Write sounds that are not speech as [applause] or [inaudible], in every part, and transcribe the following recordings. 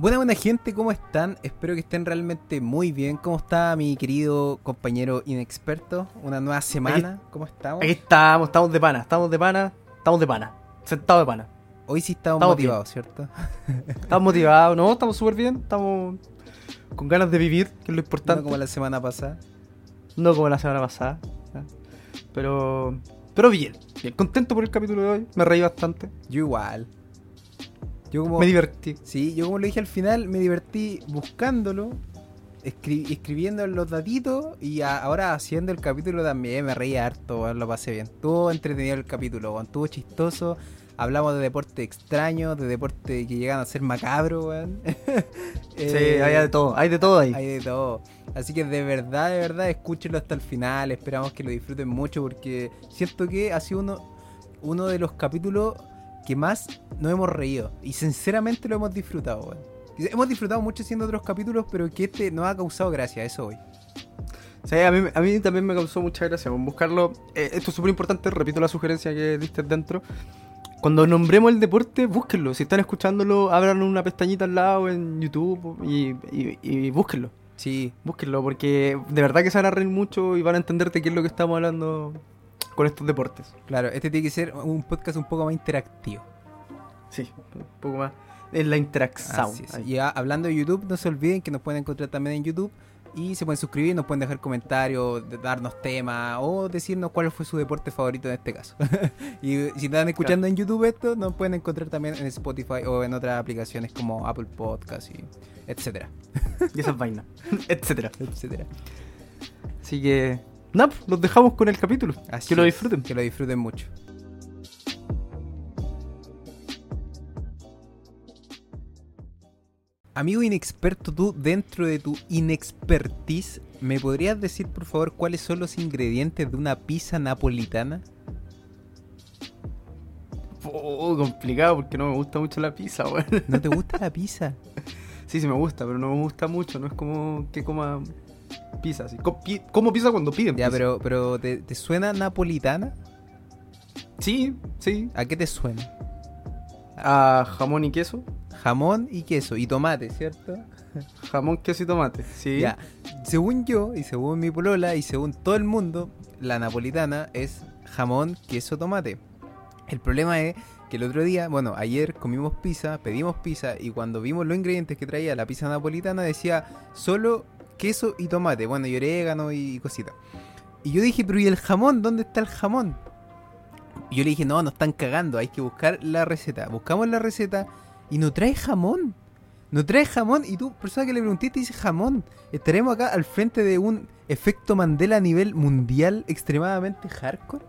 Buena, buena gente, ¿cómo están? Espero que estén realmente muy bien. ¿Cómo está mi querido compañero inexperto? Una nueva semana, ¿cómo estamos? Aquí estamos, estamos de pana, estamos de pana, estamos de pana, sentados de pana. Hoy sí estamos, Estamos motivados, ¿cierto? [laughs] Estamos motivados, no, estamos súper bien, estamos con ganas de vivir, que es lo No importante. como la semana pasada. No como la semana pasada. Pero, pero bien, bien, contento por el capítulo de hoy, me reí bastante, Yo igual. Yo como... me divertí. Sí, yo como lo dije al final, me divertí buscándolo, escri- escribiendo los datitos y ahora haciendo el capítulo también me reí harto, lo pasé bien. Estuvo entretenido el capítulo, estuvo chistoso. Hablamos de deporte extraño, de deporte que llegan a ser macabro, weón. [laughs] Sí, Eh, hay de todo, hay de todo ahí. hay de todo. Así que de verdad, de verdad, escúchenlo hasta el final. Esperamos que lo disfruten mucho porque siento que ha sido uno, uno de los capítulos que más nos hemos reído. Y sinceramente lo hemos disfrutado, weón. Hemos disfrutado mucho haciendo otros capítulos, pero que este nos ha causado gracia, eso hoy. Sí, a mí, a mí también me causó mucha gracia buscarlo. Eh, esto es súper importante, repito la sugerencia que diste dentro. Cuando nombremos el deporte, búsquenlo. Si están escuchándolo, abran una pestañita al lado en YouTube y, y, y búsquenlo. Sí, Búsquenlo, porque de verdad que se van a reír mucho y van a entenderte qué es lo que estamos hablando con estos deportes. claro, este tiene que ser un podcast un poco más interactivo. Sí, un poco más. Es la interacción. Y a- hablando de YouTube, no se olviden que nos pueden encontrar también en YouTube. Y se pueden suscribir, nos pueden dejar comentarios, darnos temas o decirnos cuál fue su deporte favorito en este caso. [laughs] y si están escuchando en YouTube esto, nos pueden encontrar también en Spotify o en otras aplicaciones como Apple Podcast y etcétera, Y esas vainas, [laughs] etcétera. [laughs] etcétera. Así que, nada, pues, los dejamos con el capítulo. Así que lo es, disfruten. Que lo disfruten mucho. Amigo inexperto, tú dentro de tu inexpertise, ¿me podrías decir por favor cuáles son los ingredientes de una pizza napolitana? Oh, complicado porque no me gusta mucho la pizza, weón. ¿No te gusta la pizza? [laughs] Sí, sí me gusta, pero no me gusta mucho. No es como que coma pizza. Así. Co- pi- Como pizza cuando piden Ya, pizza. pero, pero ¿te, te suena napolitana? Sí, sí. ¿A qué te suena? A jamón y queso. Jamón y queso y tomate, ¿cierto? Jamón, queso y tomate. Sí. Ya, según yo y según mi polola y según todo el mundo, la napolitana es jamón, queso, tomate. El problema es que el otro día, bueno, ayer comimos pizza, pedimos pizza y cuando vimos los ingredientes que traía la pizza napolitana decía solo queso y tomate, bueno, y orégano y cositas. Y yo dije, pero ¿y el jamón? ¿Dónde está el jamón? Y yo le dije, no, nos están cagando, hay que buscar la receta. Buscamos la receta y no trae jamón. No trae jamón y tú, persona que le pregunté, te dice jamón. Estaremos acá al frente de un efecto Mandela a nivel mundial extremadamente hardcore.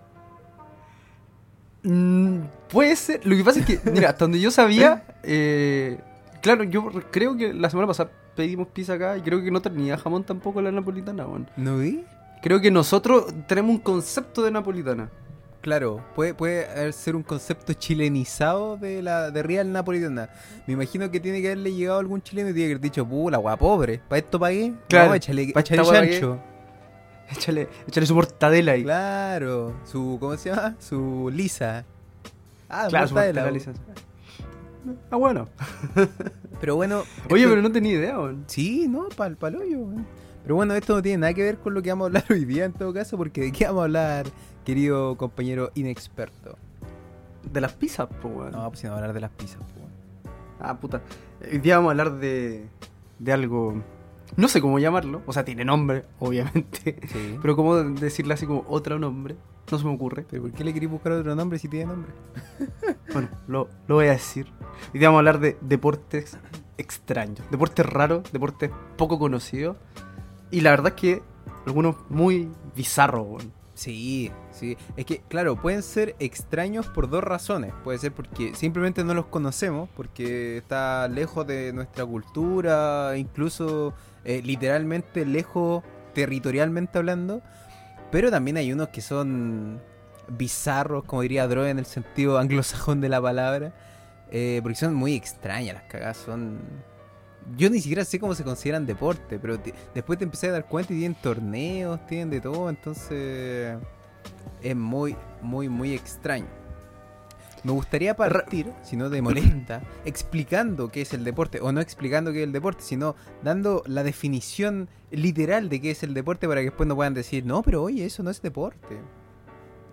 Mm, puede ser. Lo que pasa es que, mira, hasta donde yo sabía, [laughs] eh, claro, yo re- creo que la semana pasada pedimos pizza acá y creo que no tenía jamón tampoco la napolitana, weón. ¿No vi? Creo que nosotros tenemos un concepto de napolitana. Claro, puede, puede haber- ser un concepto chilenizado de la de real napolitana. Me imagino que tiene que haberle llegado algún chileno y tiene que haber dicho, puh, la guapa pobre, ¿para esto pagué? Claro, no, échale, pa' échale chancho. Échale, échale su mortadela ahí. Claro, su, ¿cómo se llama? Su lisa. Ah, Claro, su mortadela. mortadela lisa. Ah, bueno. Pero bueno. [laughs] Oye, esto- pero no tenía idea, weón. Sí, no, pa'l pal hoyo, weón. Pero bueno, esto no tiene nada que ver con lo que vamos a hablar [laughs] hoy día en todo caso, porque ¿de qué vamos a hablar, querido compañero inexperto? De las pizzas, pues, weón. No, pues si no vamos a hablar de las pizzas, pues, weón. Ah, puta. Hoy día vamos a hablar de, de algo. No sé cómo llamarlo. O sea, tiene nombre, [laughs] obviamente. Sí. Pero cómo decirle así como otro nombre. No se me ocurre. ¿Pero por qué le queréis buscar otro nombre si tiene nombre? [laughs] Bueno, lo, lo voy a decir. Hoy día vamos a hablar de deportes extraños. Deportes raros, deportes poco conocidos. Y la verdad es que algunos muy bizarros. Sí, sí. Es que, claro, pueden ser extraños por dos razones. Puede ser porque simplemente no los conocemos, porque está lejos de nuestra cultura, incluso eh, literalmente lejos territorialmente hablando. Pero también hay unos que son bizarros, como diría Droe en el sentido anglosajón de la palabra. eh, porque son muy extrañas las cagadas, son... Yo ni siquiera sé cómo se consideran deporte, pero después te empecé a dar cuenta y tienen torneos, tienen de todo, entonces es muy, muy, muy extraño. Me gustaría partir, si no te molesta, [clears throat] explicando qué es el deporte, o no explicando qué es el deporte, sino dando la definición literal de qué es el deporte para que después no puedan decir, no, pero oye, eso no es deporte.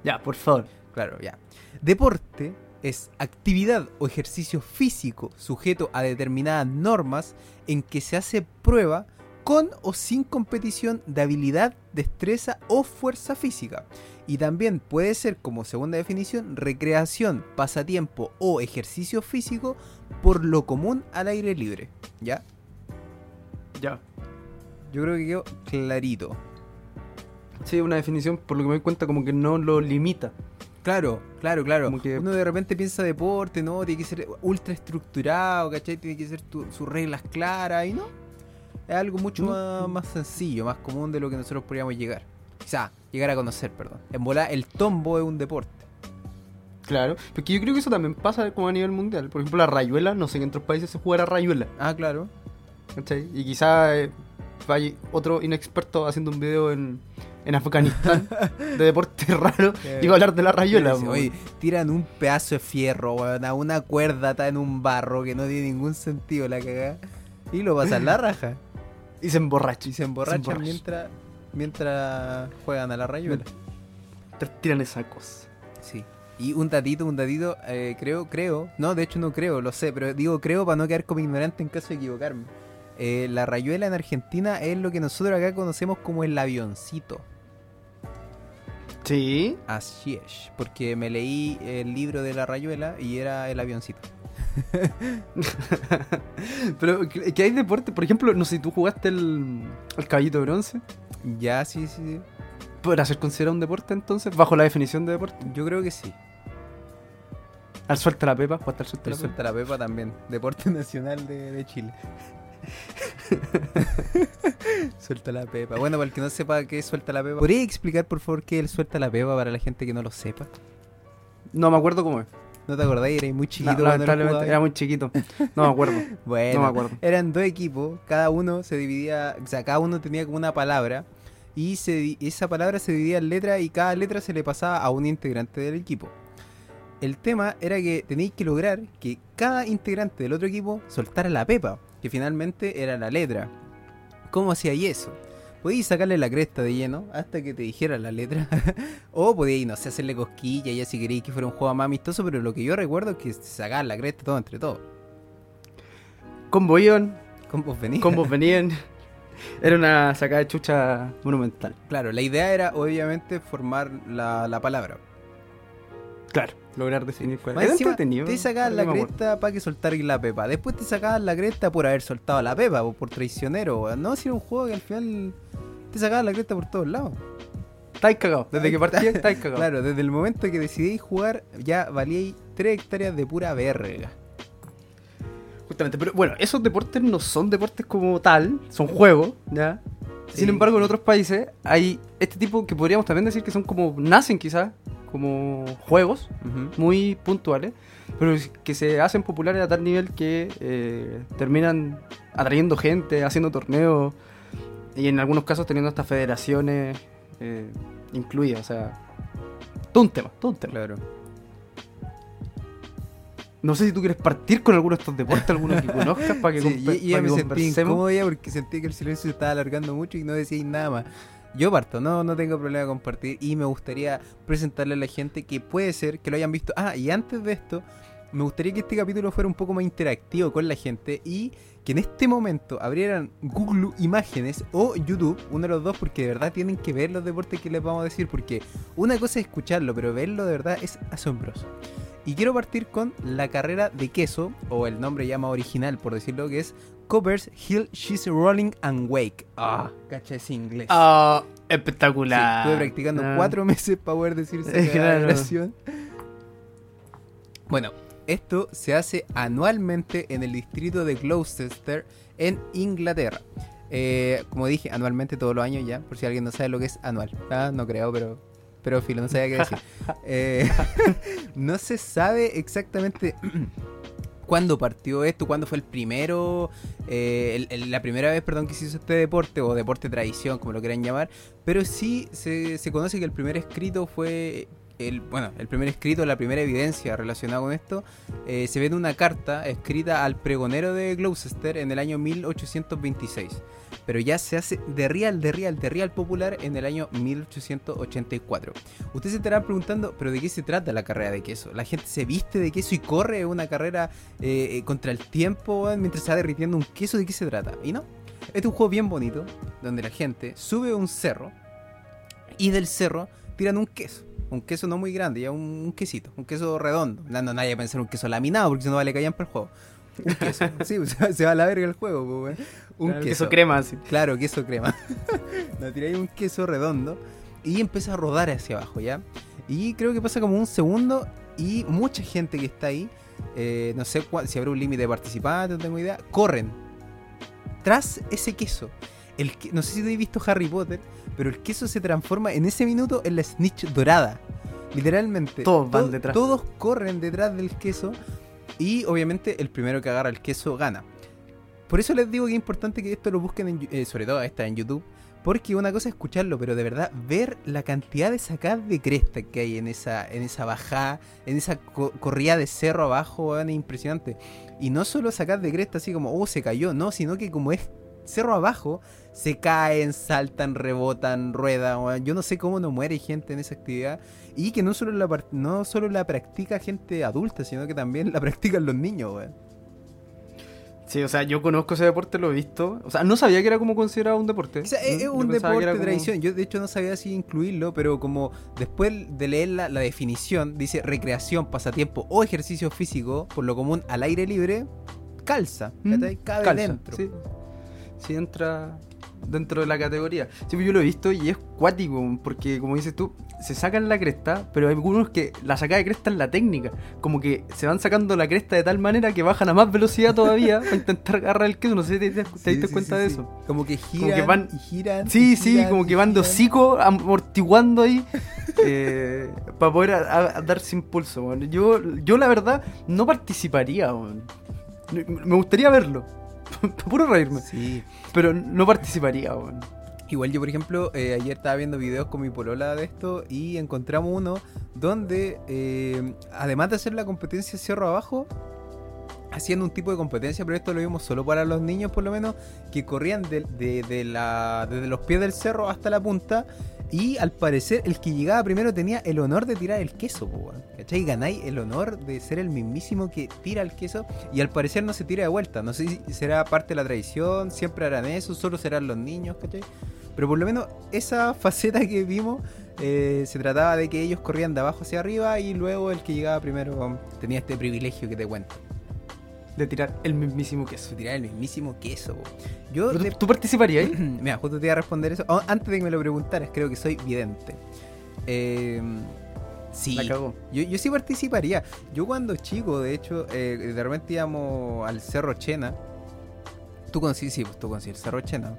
Ya, por favor. Claro, ya. Deporte es actividad o ejercicio físico sujeto a determinadas normas en que se hace prueba con o sin competición de habilidad, destreza o fuerza física. Y también puede ser, como segunda definición, recreación, pasatiempo o ejercicio físico por lo común al aire libre. ¿Ya? Ya. Yo creo que quedó clarito. Sí, una definición, por lo que me doy cuenta, como que no lo limita. Claro, claro, claro. Que- Uno de repente piensa deporte, ¿no? Tiene que ser ultra estructurado, ¿cachai? Tiene que ser tu- sus reglas claras y no. Es algo mucho más, más sencillo, más común de lo que nosotros podríamos llegar. Quizá, llegar a conocer, perdón. En volar, el tombo es un deporte. Claro. Porque yo creo que eso también pasa como a nivel mundial. Por ejemplo, la rayuela, no sé en otros países se juega la rayuela. Ah, claro. ¿Cachai? Y quizá eh, vaya otro inexperto haciendo un video en, en Afganistán [laughs] de deporte [laughs] raro y va a hablar de la rayuela. Oye, tiran un pedazo de fierro, weón, a una cuerda está en un barro que no tiene ningún sentido la cagada. Y lo pasan la raja. Y se emborracha. Y se emborrachan emborracha. mientras, mientras juegan a la rayuela. Te tiran esa cosa. Sí. Y un datito, un datito, eh, creo, creo, no, de hecho no creo, lo sé, pero digo creo para no quedar como ignorante en caso de equivocarme. Eh, la rayuela en Argentina es lo que nosotros acá conocemos como el avioncito. Sí. Así es, porque me leí el libro de la rayuela y era el avioncito. [laughs] Pero que hay deporte, por ejemplo, no sé si tú jugaste el, el caballito de bronce. Ya, sí, sí, sí. ¿Podrá ser considerado un deporte entonces? Bajo la definición de deporte. Yo creo que sí. Al suelta la pepa, al suelta El la pepa. suelta la pepa también, deporte [laughs] nacional de, de Chile. [laughs] suelta la pepa. Bueno, para el que no sepa qué es suelta la pepa, ¿podría explicar por favor qué es el suelta la pepa para la gente que no lo sepa? No me acuerdo cómo es. ¿No te acordáis? Erais muy No, chiquito cuando lo lamentablemente era muy chiquito. No me acuerdo. Bueno, [laughs] no me acuerdo. eran dos equipos, cada uno se dividía, o sea, cada uno tenía como una palabra y se, esa palabra se dividía en letras y cada letra se le pasaba a un integrante del equipo. El tema era que tenéis que lograr que cada integrante del otro equipo soltara la pepa, que finalmente era la letra. ¿Cómo hacíais eso? Podíais sacarle la cresta de lleno hasta que te dijera la letra. [laughs] o podíais, no sé, hacerle cosquilla ya si queréis que fuera un juego más amistoso, pero lo que yo recuerdo es que sacaban la cresta todo entre todos. Combos iban, Combos venían. combos [laughs] venían. Era una sacada de chucha monumental. Claro, la idea era obviamente formar la, la palabra. Claro. Lograr definir cuál era. encima, te sacaban la cresta para que soltarais la pepa. Después te sacaban la cresta por haber soltado la pepa, o por traicionero. No, si era un juego que al final te sacaban la cresta por todos lados. Estáis cagados. Desde que partía estáis [laughs] cagados. Claro, desde el momento que decidíais jugar, ya valíais 3 hectáreas de pura verga. Justamente, pero bueno, esos deportes no son deportes como tal, son juegos, ¿ya? Sí. Sin embargo, en otros países hay este tipo que podríamos también decir que son como, nacen quizás, como juegos muy puntuales, pero que se hacen populares a tal nivel que eh, terminan atrayendo gente, haciendo torneos y en algunos casos teniendo hasta federaciones eh, incluidas, o sea, todo un tema, todo un tema. Claro. No sé si tú quieres partir con alguno de estos deportes, alguno que [laughs] conozcas para que, Sí, y- ya me sentí ya porque sentí que el silencio se estaba alargando mucho y no decíais nada más. Yo parto, no, no tengo problema de compartir y me gustaría presentarle a la gente que puede ser que lo hayan visto. Ah, y antes de esto, me gustaría que este capítulo fuera un poco más interactivo con la gente y que en este momento abrieran Google Imágenes o YouTube, uno de los dos, porque de verdad tienen que ver los deportes que les vamos a decir, porque una cosa es escucharlo, pero verlo de verdad es asombroso. Y quiero partir con la carrera de queso, o el nombre ya más original, por decirlo, que es Covers Hill She's Rolling and Wake. Ah, cacha ese inglés. Ah, Sí, espectacular. estuve practicando Ah. cuatro [laughs] meses para poder decir esa Eh, cagada de claro. Bueno, esto se hace anualmente en el distrito de Gloucester, en Inglaterra. Eh, como dije, anualmente todos los años ya, por si alguien no sabe lo que es anual. Ah, no creo, pero, pero filo, no sabía qué decir. [laughs] Eh, [laughs] no se sabe exactamente [clears throat] cuándo partió esto, cuándo fue el primero, eh, el- el- la primera vez, perdón, que se hizo este deporte, o deporte tradición, como lo quieran llamar, pero sí se, se conoce que el primer escrito fue bueno, el primer escrito, la primera evidencia relacionada con esto, eh, se ve en una carta escrita al pregonero de Gloucester en el año 1826. Pero ya se hace de real, de real, de real popular en el año 1884. Ustedes se estarán preguntando, ¿pero de qué se trata la carrera de queso? ¿La gente se viste de queso y corre una carrera eh, eh, contra el tiempo mientras se va derritiendo un queso? ¿De qué se trata? Y no, este es un juego bien bonito, donde la gente sube un cerro y del cerro tiran un queso. Un queso no muy grande, ya un, un quesito, un queso redondo. No, no, nadie va a pensar un queso laminado porque si no vale callan para el juego. Un queso, [laughs] sí, [laughs] se, va a la verga el juego, pues. Un Claro, queso. crema, así. Claro, queso crema. [laughs] no, tiráis un queso redondo y empieza a rodar hacia abajo, ¿ya? Y creo que pasa como un segundo y mucha gente que está ahí, eh, no sé cuál- si habrá un límite de participantes, no tengo idea, corren tras ese queso. El que- no sé si has visto Harry Potter, pero el queso se transforma en ese minuto en la snitch dorada. Literalmente. Todos van To- detrás. Todos corren detrás del queso y obviamente el primero que agarra el queso gana. Por eso les digo que es importante que esto lo busquen, en, eh, sobre todo esta en YouTube. Porque una cosa es escucharlo, pero de verdad ver la cantidad de sacadas de cresta que hay en esa, en esa bajada, en esa co- corrida de cerro abajo, es impresionante. Y no solo sacar de cresta así como, oh, se cayó, no, sino que como es cerro abajo, se caen, saltan, rebotan, ruedan. Yo no sé cómo no muere gente en esa actividad. Y que no solo la, no solo la practica gente adulta, sino que también la [laughs] practican los niños, weón. Sí, o sea, yo conozco ese deporte, lo he visto. O sea, no sabía que era como considerado un deporte. O sea, es, yo un deporte de como- tradición. Yo de hecho no sabía si incluirlo, pero como después de leer la, la definición, dice recreación, pasatiempo o ejercicio físico, por lo común al aire libre, calza. Mm. Cabe calza, dentro. Sí. Sí, entra dentro de la categoría. Sí, pues yo lo he visto y es cuático, porque como dices tú, se sacan la cresta, pero hay algunos que la sacada de cresta es la técnica. Como que se van sacando la cresta de tal manera que bajan a más velocidad todavía [laughs] para intentar agarrar el queso. No sé si te, te- te Sí, diste sí, cuenta sí, de eso. Como que giran que van- y giran. Sí, y sí, como que van de hocico amortiguando ahí [laughs] eh, para poder a- a- a darse impulso. Yo, yo la verdad no participaría. Me gustaría verlo. [laughs] Puro reírme. Sí. Pero no participaría. Igual yo, por ejemplo, eh, ayer estaba viendo videos con mi polola de esto y encontramos uno donde, eh, además de hacer la competencia cerro abajo, haciendo un tipo de competencia, pero esto lo vimos solo para los niños por lo menos, que corrían de, de- de la, desde los pies del cerro hasta la punta y al parecer el que llegaba primero tenía el honor de tirar el queso, po. ¿cachai? Ganáis el honor de ser el mismísimo que tira el queso y al parecer no se tira de vuelta. No sé si será parte de la tradición, siempre harán eso, solo serán los niños, ¿cachai? Pero por lo menos esa [laughs] faceta que vimos eh, se trataba de que ellos corrían de abajo hacia arriba y luego el que llegaba primero tenía este privilegio que te cuento. De tirar el mismísimo queso. Se tiraba el mismísimo queso. po. Yo, ¿Pero de- ¿Tú, participarías ahí? [clears throat] Mira, justo te iba a responder eso. Oh, antes de que me lo preguntaras, creo que soy vidente. Eh, sí. La cagó. Yo, yo sí participaría. Yo cuando chico, de hecho, eh, de repente íbamos al Cerro Chena. Tú conocí, sí, pues tú conocí el Cerro Chena.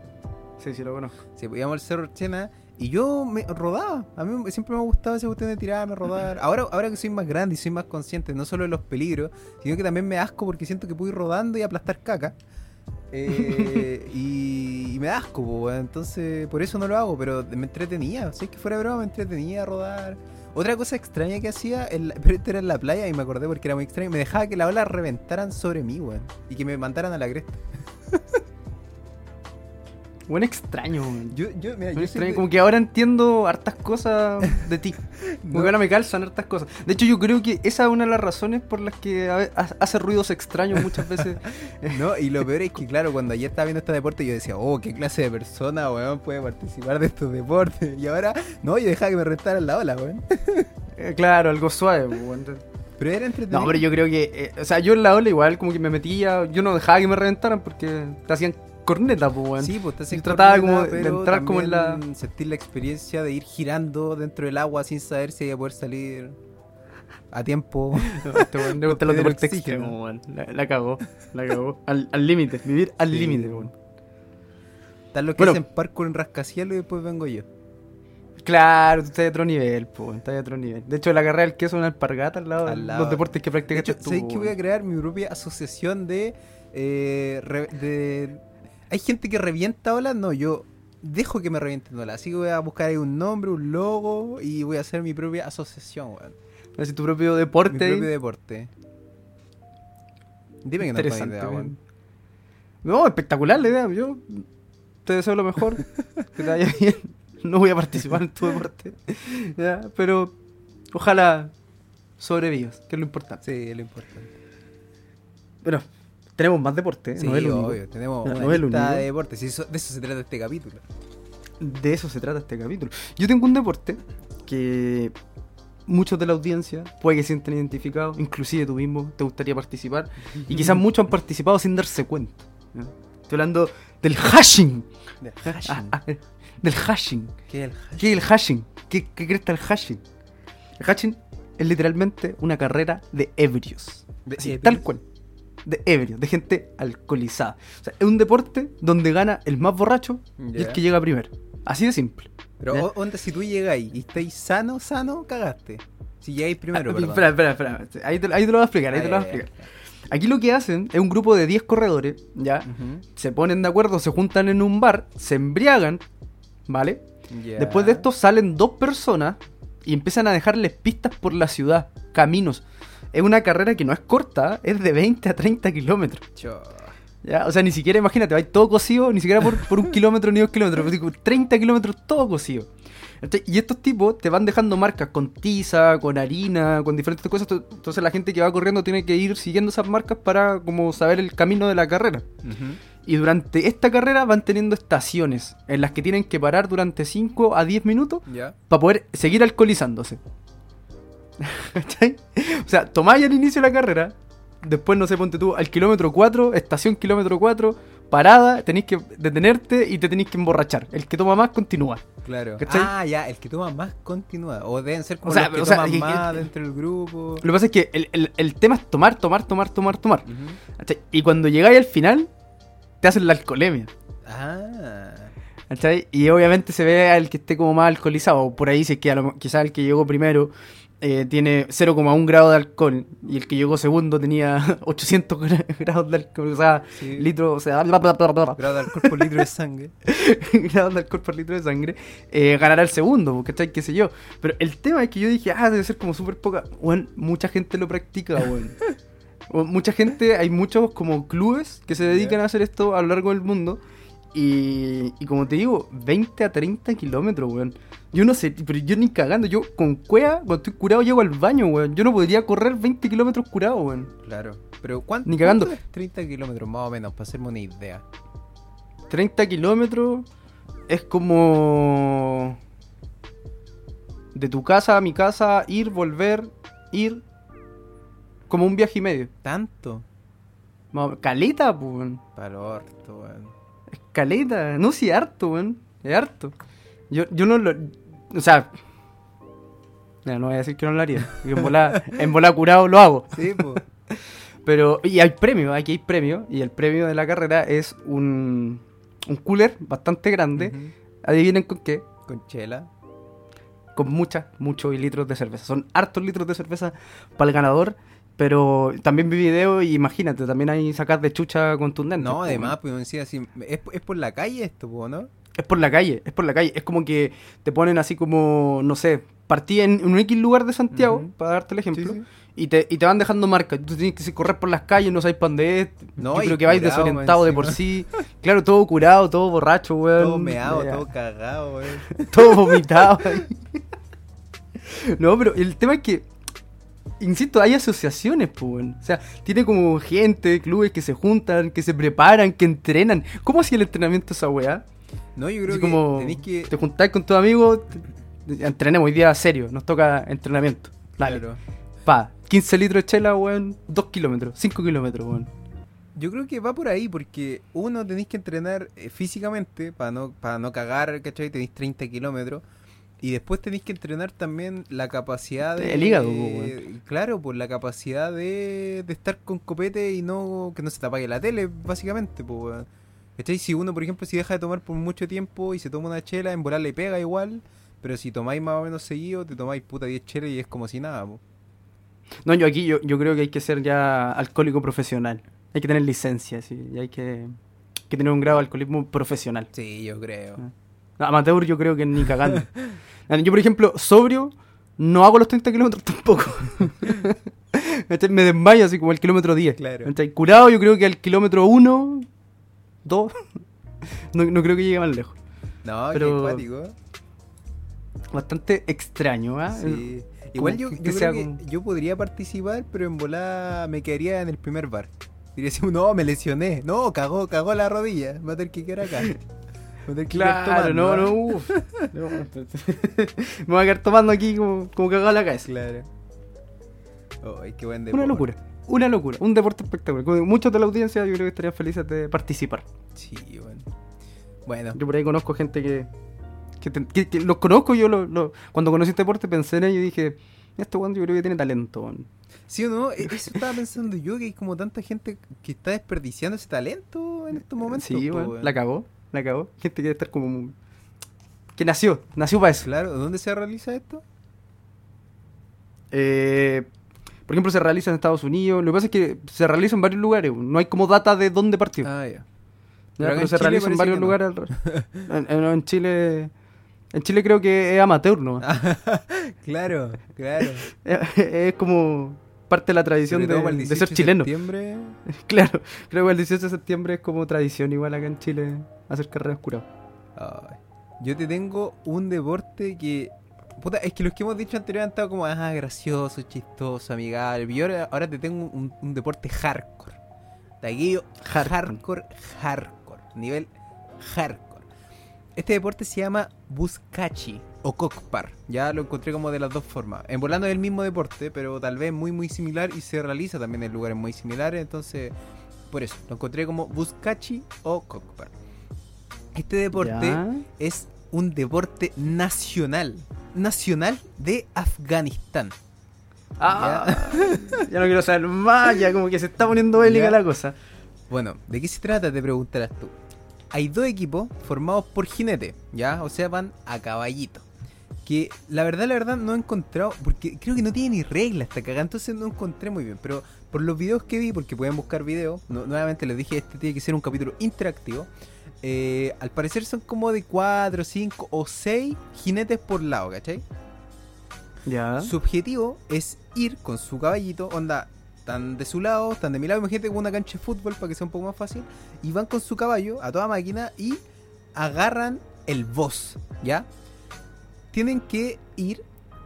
Sí, sí, lo conozco. Sí, pues íbamos al Cerro Chena y yo me rodaba. A mí siempre me ha gustado esa cuestión de tirarme, rodar. [laughs] Ahora, ahora que soy más grande y soy más consciente, no solo de los peligros, sino que también me asco porque siento que puedo ir rodando y aplastar caca. [laughs] Eh, y, y me da asco, po, weón. entonces por eso no lo hago, pero me entretenía. Si es que fuera broma, me entretenía a rodar. Otra cosa extraña que hacía, en la- [laughs] pero esto era en la playa y me acordé porque era muy extraño, me dejaba que las olas reventaran sobre mí, weón, y que me mandaran a la cresta. Buen extraño. Yo, yo, mira, yo extraño. siempre- Como que ahora entiendo hartas cosas de ti. [laughs] Como No. que ahora me calzan hartas cosas. De hecho, yo creo que esa es una de las razones por las que hace ruidos extraños muchas veces. [laughs] No, y lo peor es que, claro, cuando ayer estaba viendo este deporte, yo decía, oh, qué clase de persona, weón, puede participar de estos deportes. Y ahora, no, yo dejaba que me rentaran la ola, weón. [laughs] Eh, claro, algo suave. weón. Pero era entretenido. No, pero yo creo que. eh, o sea, yo en la ola igual como que me metía. Yo no dejaba que me reventaran porque te hacían corneta, pues, weón. Sí, pues te hacen Yo trataba como de entrar como en la- Sentir la experiencia de ir girando dentro del agua sin saber si iba a poder salir a tiempo. [laughs] Este Del deportes oxígeno. extremos, weón. La, la cagó, la cagó. Al límite, vivir al Sí, límite, weón. Están los que Bueno. hacen parkour en rascacielos y después vengo yo. Claro, tú estás de otro nivel, pues, weón, estás de otro nivel. De hecho, la carrera del queso es una alpargata al lado, Al de los deportes que De practicaste hecho, tú, ¿sabéis que voy a crear mi propia asociación de, eh, re- de... ¿Hay gente que revienta olas? No, yo dejo que me revienten dólar. Así que voy a buscar ahí un nombre, un logo y voy a hacer mi propia asociación, weón. Así tu propio deporte. Mi propio deporte. Dime que no Interesante, idea, weón. No, espectacular la idea. Yo te deseo lo mejor. [laughs] que te vaya bien. No voy a participar en tu deporte. [laughs] Ya, pero ojalá sobrevivas, que es lo importante. Sí, es lo importante. Pero tenemos más deporte. Sí, no es lo único. obvio. Tenemos No, una no lista de deportes. y eso- de eso se trata este capítulo. De eso se trata este capítulo. Yo tengo un deporte que muchos de la audiencia puede que se sientan identificados, inclusive tú mismo te gustaría participar, y quizás [laughs] muchos han participado sin darse cuenta. Estoy hablando del hashing. Del hashing. ah, [laughs] del hashing. ¿Qué es el hashing? ¿Qué es el hashing? ¿Qué, qué crees el hashing? El hashing es literalmente una carrera de ebrios. De Así, ebrios. tal cual. De ebrios, de gente alcoholizada. O sea, es un deporte donde gana el más borracho y el que llega primero. Así de simple. Pero onda, si tú llegáis y estáis sano, sano, cagaste. Si llegáis primero, Ah, espera, espera, espera. Ahí te, ahí te lo voy a explicar, ahí te lo voy a Ah, explicar. Aquí lo que hacen es un grupo de 10 corredores, ¿ya? Se ponen de acuerdo, se juntan en un bar, se embriagan, ¿vale? Después de esto salen dos personas y empiezan a dejarles pistas por la ciudad, caminos. Es una carrera que no es corta, es de 20 a 30 kilómetros. ¿ya? O sea, ni siquiera, imagínate, vais todo cosido, ni siquiera por, por un [laughs] kilómetro ni dos kilómetros, pero digo, 30 kilómetros todo cosido. Y estos tipos te van dejando marcas con tiza, con harina, con diferentes cosas. to- Entonces la gente que va corriendo tiene que ir siguiendo esas marcas para como saber el camino de la carrera. Y durante esta carrera van teniendo estaciones en las que tienen que parar durante 5 a 10 minutos para poder seguir alcoholizándose. [laughs] ¿Cachai? O sea, tomáis al inicio de la carrera, después, no sé, ponte tú, al kilómetro 4, estación kilómetro 4, parada, tenéis que detenerte y te tenéis que emborrachar. El que toma más continúa. Claro. ¿Cachai? Ah, ya, el que toma más continúa. O deben ser como O sea, los que o sea, toman que- más que- dentro del grupo. Lo que pasa es que el, el- el tema es tomar, tomar, tomar, tomar, tomar. Y cuando llegáis al final, te hacen la alcoholemia. Ah. ¿Cachai? Y obviamente se ve al que esté como más alcoholizado. Por ahí dice que quizás el que llegó primero eh, tiene 0,1 grado de alcohol y el que llegó segundo tenía [laughs] 800 gra- grados de alcohol. O sea, Sí. litros, o sea, bla, Grado de alcohol por litro de sangre. [laughs] grados de alcohol por litro de sangre. eh, ganará el segundo, ¿cachai? ¿Qué sé yo? Pero el tema es que yo dije, ah, debe ser como súper poca. Bueno, mucha gente lo practica, weón. [laughs] O Mucha gente, hay muchos como clubes que se dedican a hacer esto a lo largo del mundo. Y, y como te digo, 20 a 30 kilómetros, weón. Yo no sé, pero yo ni cagando. Yo con cuea, cuando estoy curado, llego al baño, weón. Yo no podría correr 20 kilómetros curado, weón. Claro. Pero ¿cuánto? Ni cagando. cuánto es 30 kilómetros más o menos, para hacerme una idea. 30 kilómetros es como... De tu casa a mi casa, ir, volver, ir. Como un viaje y medio. ¿Tanto? Caleta, pues, weón. Para el orto, weón. Caleta. No, sí, harto, weón. Es harto. Yo, yo no lo... O sea... ya, no voy a decir que no lo haría. En bola, [laughs] en bola curado lo hago. Sí, pues. [laughs] Pero... Y hay premio, aquí hay premio. Y el premio de la carrera es un... Un cooler bastante grande. Adivinen con qué. Con chela. con muchas, muchos litros de cerveza. Son hartos litros de cerveza para el ganador, pero también vi video y imagínate, también hay sacar de chucha contundente. No, además, pues me decía así, es, es por la calle esto, po, ¿no? Es por la calle, es por la calle. Es como que te ponen así como, no sé, partí en un X lugar de Santiago, para darte el ejemplo, Sí, sí. Y, te, y te van dejando marcas. Tú tienes que correr por las calles, no sabes para dónde es. No, Yo y creo que vais desorientado de por sí. Claro, todo curado, todo borracho, weón. Todo meado, todo cagado, weón. [laughs] todo vomitado. [laughs] no, pero el tema es que, insisto, hay asociaciones, pues. O sea, tiene como gente, clubes que se juntan, que se preparan, que entrenan. ¿Cómo hacía el entrenamiento esa weá? No, yo creo Así que como tenéis que... te juntáis con tus amigos, entrenemos hoy día serio, nos toca entrenamiento. Dale. Claro. Pa, 15 litros de chela, weón, 2 kilómetros, 5 kilómetros, weón. Yo creo que va por ahí, porque uno tenéis que entrenar eh, físicamente para no, para no cagar, ¿cachai? Tenéis 30 kilómetros. Y después tenéis que entrenar también la capacidad de... El hígado, po, weón. Claro, pues la capacidad de, de estar con copete y no que no se te apague la tele, básicamente, pues. Si uno, por ejemplo, si deja de tomar por mucho tiempo y se toma una chela, en volar le pega igual. Pero si tomáis más o menos seguido, te tomáis puta 10 chelas y es como si nada, pues. No, yo aquí yo, yo creo que hay que ser ya alcohólico profesional. Hay que tener licencia, sí, y hay que, que tener un grado de alcoholismo profesional. Sí, yo creo. Ah. Amateur yo creo que ni cagando. [laughs] yo, por ejemplo, sobrio, no hago los 30 kilómetros [laughs] tampoco. Me desmayo así como al kilómetro 10. Claro. Curado yo creo que al kilómetro 1, 2, [laughs] no, no creo que llegue más lejos. No, Pero- qué. Bastante extraño, ¿ah? Sí. Igual yo, que- yo que creo sea que como- yo podría participar, pero en volada me quedaría en el primer bar. Diría así, no, me lesioné. No, cagó, cagó la rodilla. Va a tener que quedar acá. Claro, no, no, uff. No, [laughs] [laughs] me voy a quedar tomando aquí como, como cagado a la cabeza. Claro. Ay, qué buen Una deporte. locura. Una locura. Un deporte espectacular. Como Muchos de la audiencia yo creo que estarían felices de participar. Sí, bueno. Bueno, Yo por ahí conozco gente que. que, te- que- que los conozco, yo lo, lo- cuando conocí este deporte pensé en ello y dije, este weón yo creo que tiene talento. weón". ¿sí o no? [laughs] E- Eso estaba pensando yo, que hay como tanta gente que está desperdiciando ese talento en estos momentos. Sí, weón. la cagó, [laughs] la cagó. Gente que debe estar como... Que nació, nació para eso. Claro, ¿dónde se realiza esto? Eh, por ejemplo, se realiza en Estados Unidos. Lo que pasa es que se realiza en varios lugares. No hay como data de dónde partió. Ah, ya. Pero se Chile realiza en varios no. lugares. [laughs] en, en- en Chile... En Chile creo que es amateur, ¿no? [laughs] claro, claro. es como parte de la tradición de, todo para el de 18 ser chileno. septiembre. Claro, creo que el 18 de septiembre es como tradición igual acá en Chile hacer carreras curadas. Ay, yo te tengo un deporte que. Puta, es que los que hemos dicho anteriormente han estado como, ah, gracioso, chistoso, amigable. Y ahora, ahora te tengo un, un deporte hardcore. De aquello, hardcore, hardcore. Nivel hardcore. Este deporte se llama Buscachi o Cockpar. Ya lo encontré como de las dos formas. En volando es el mismo deporte, pero tal vez muy, muy similar y se realiza también en lugares muy similares. Entonces, por eso, lo encontré como Buscachi o Cockpar. Este deporte Ya. es un deporte nacional. Nacional de Afganistán. Ah, ya [laughs] no quiero saber más, ya como que se está poniendo bélica la cosa. Bueno, ¿de qué se trata? Te preguntarás tú. Hay dos equipos formados por jinetes, ¿ya? O sea, van a caballito. Que la verdad, la verdad, no he encontrado, porque creo que no tiene ni reglas esta cagada, entonces no encontré muy bien. Pero por los videos que vi, porque pueden buscar videos, nu- nuevamente les dije, este tiene que ser un capítulo interactivo. Eh, al parecer son como de 4, 5 o 6 jinetes por lado, ¿cachai? Ya. Su objetivo es ir con su caballito, onda, tan de su lado, tan de mi lado, imagínate como una cancha de fútbol para que sea un poco más fácil, y van con su caballo a toda máquina y agarran el boss, ¿ya? Tienen que ir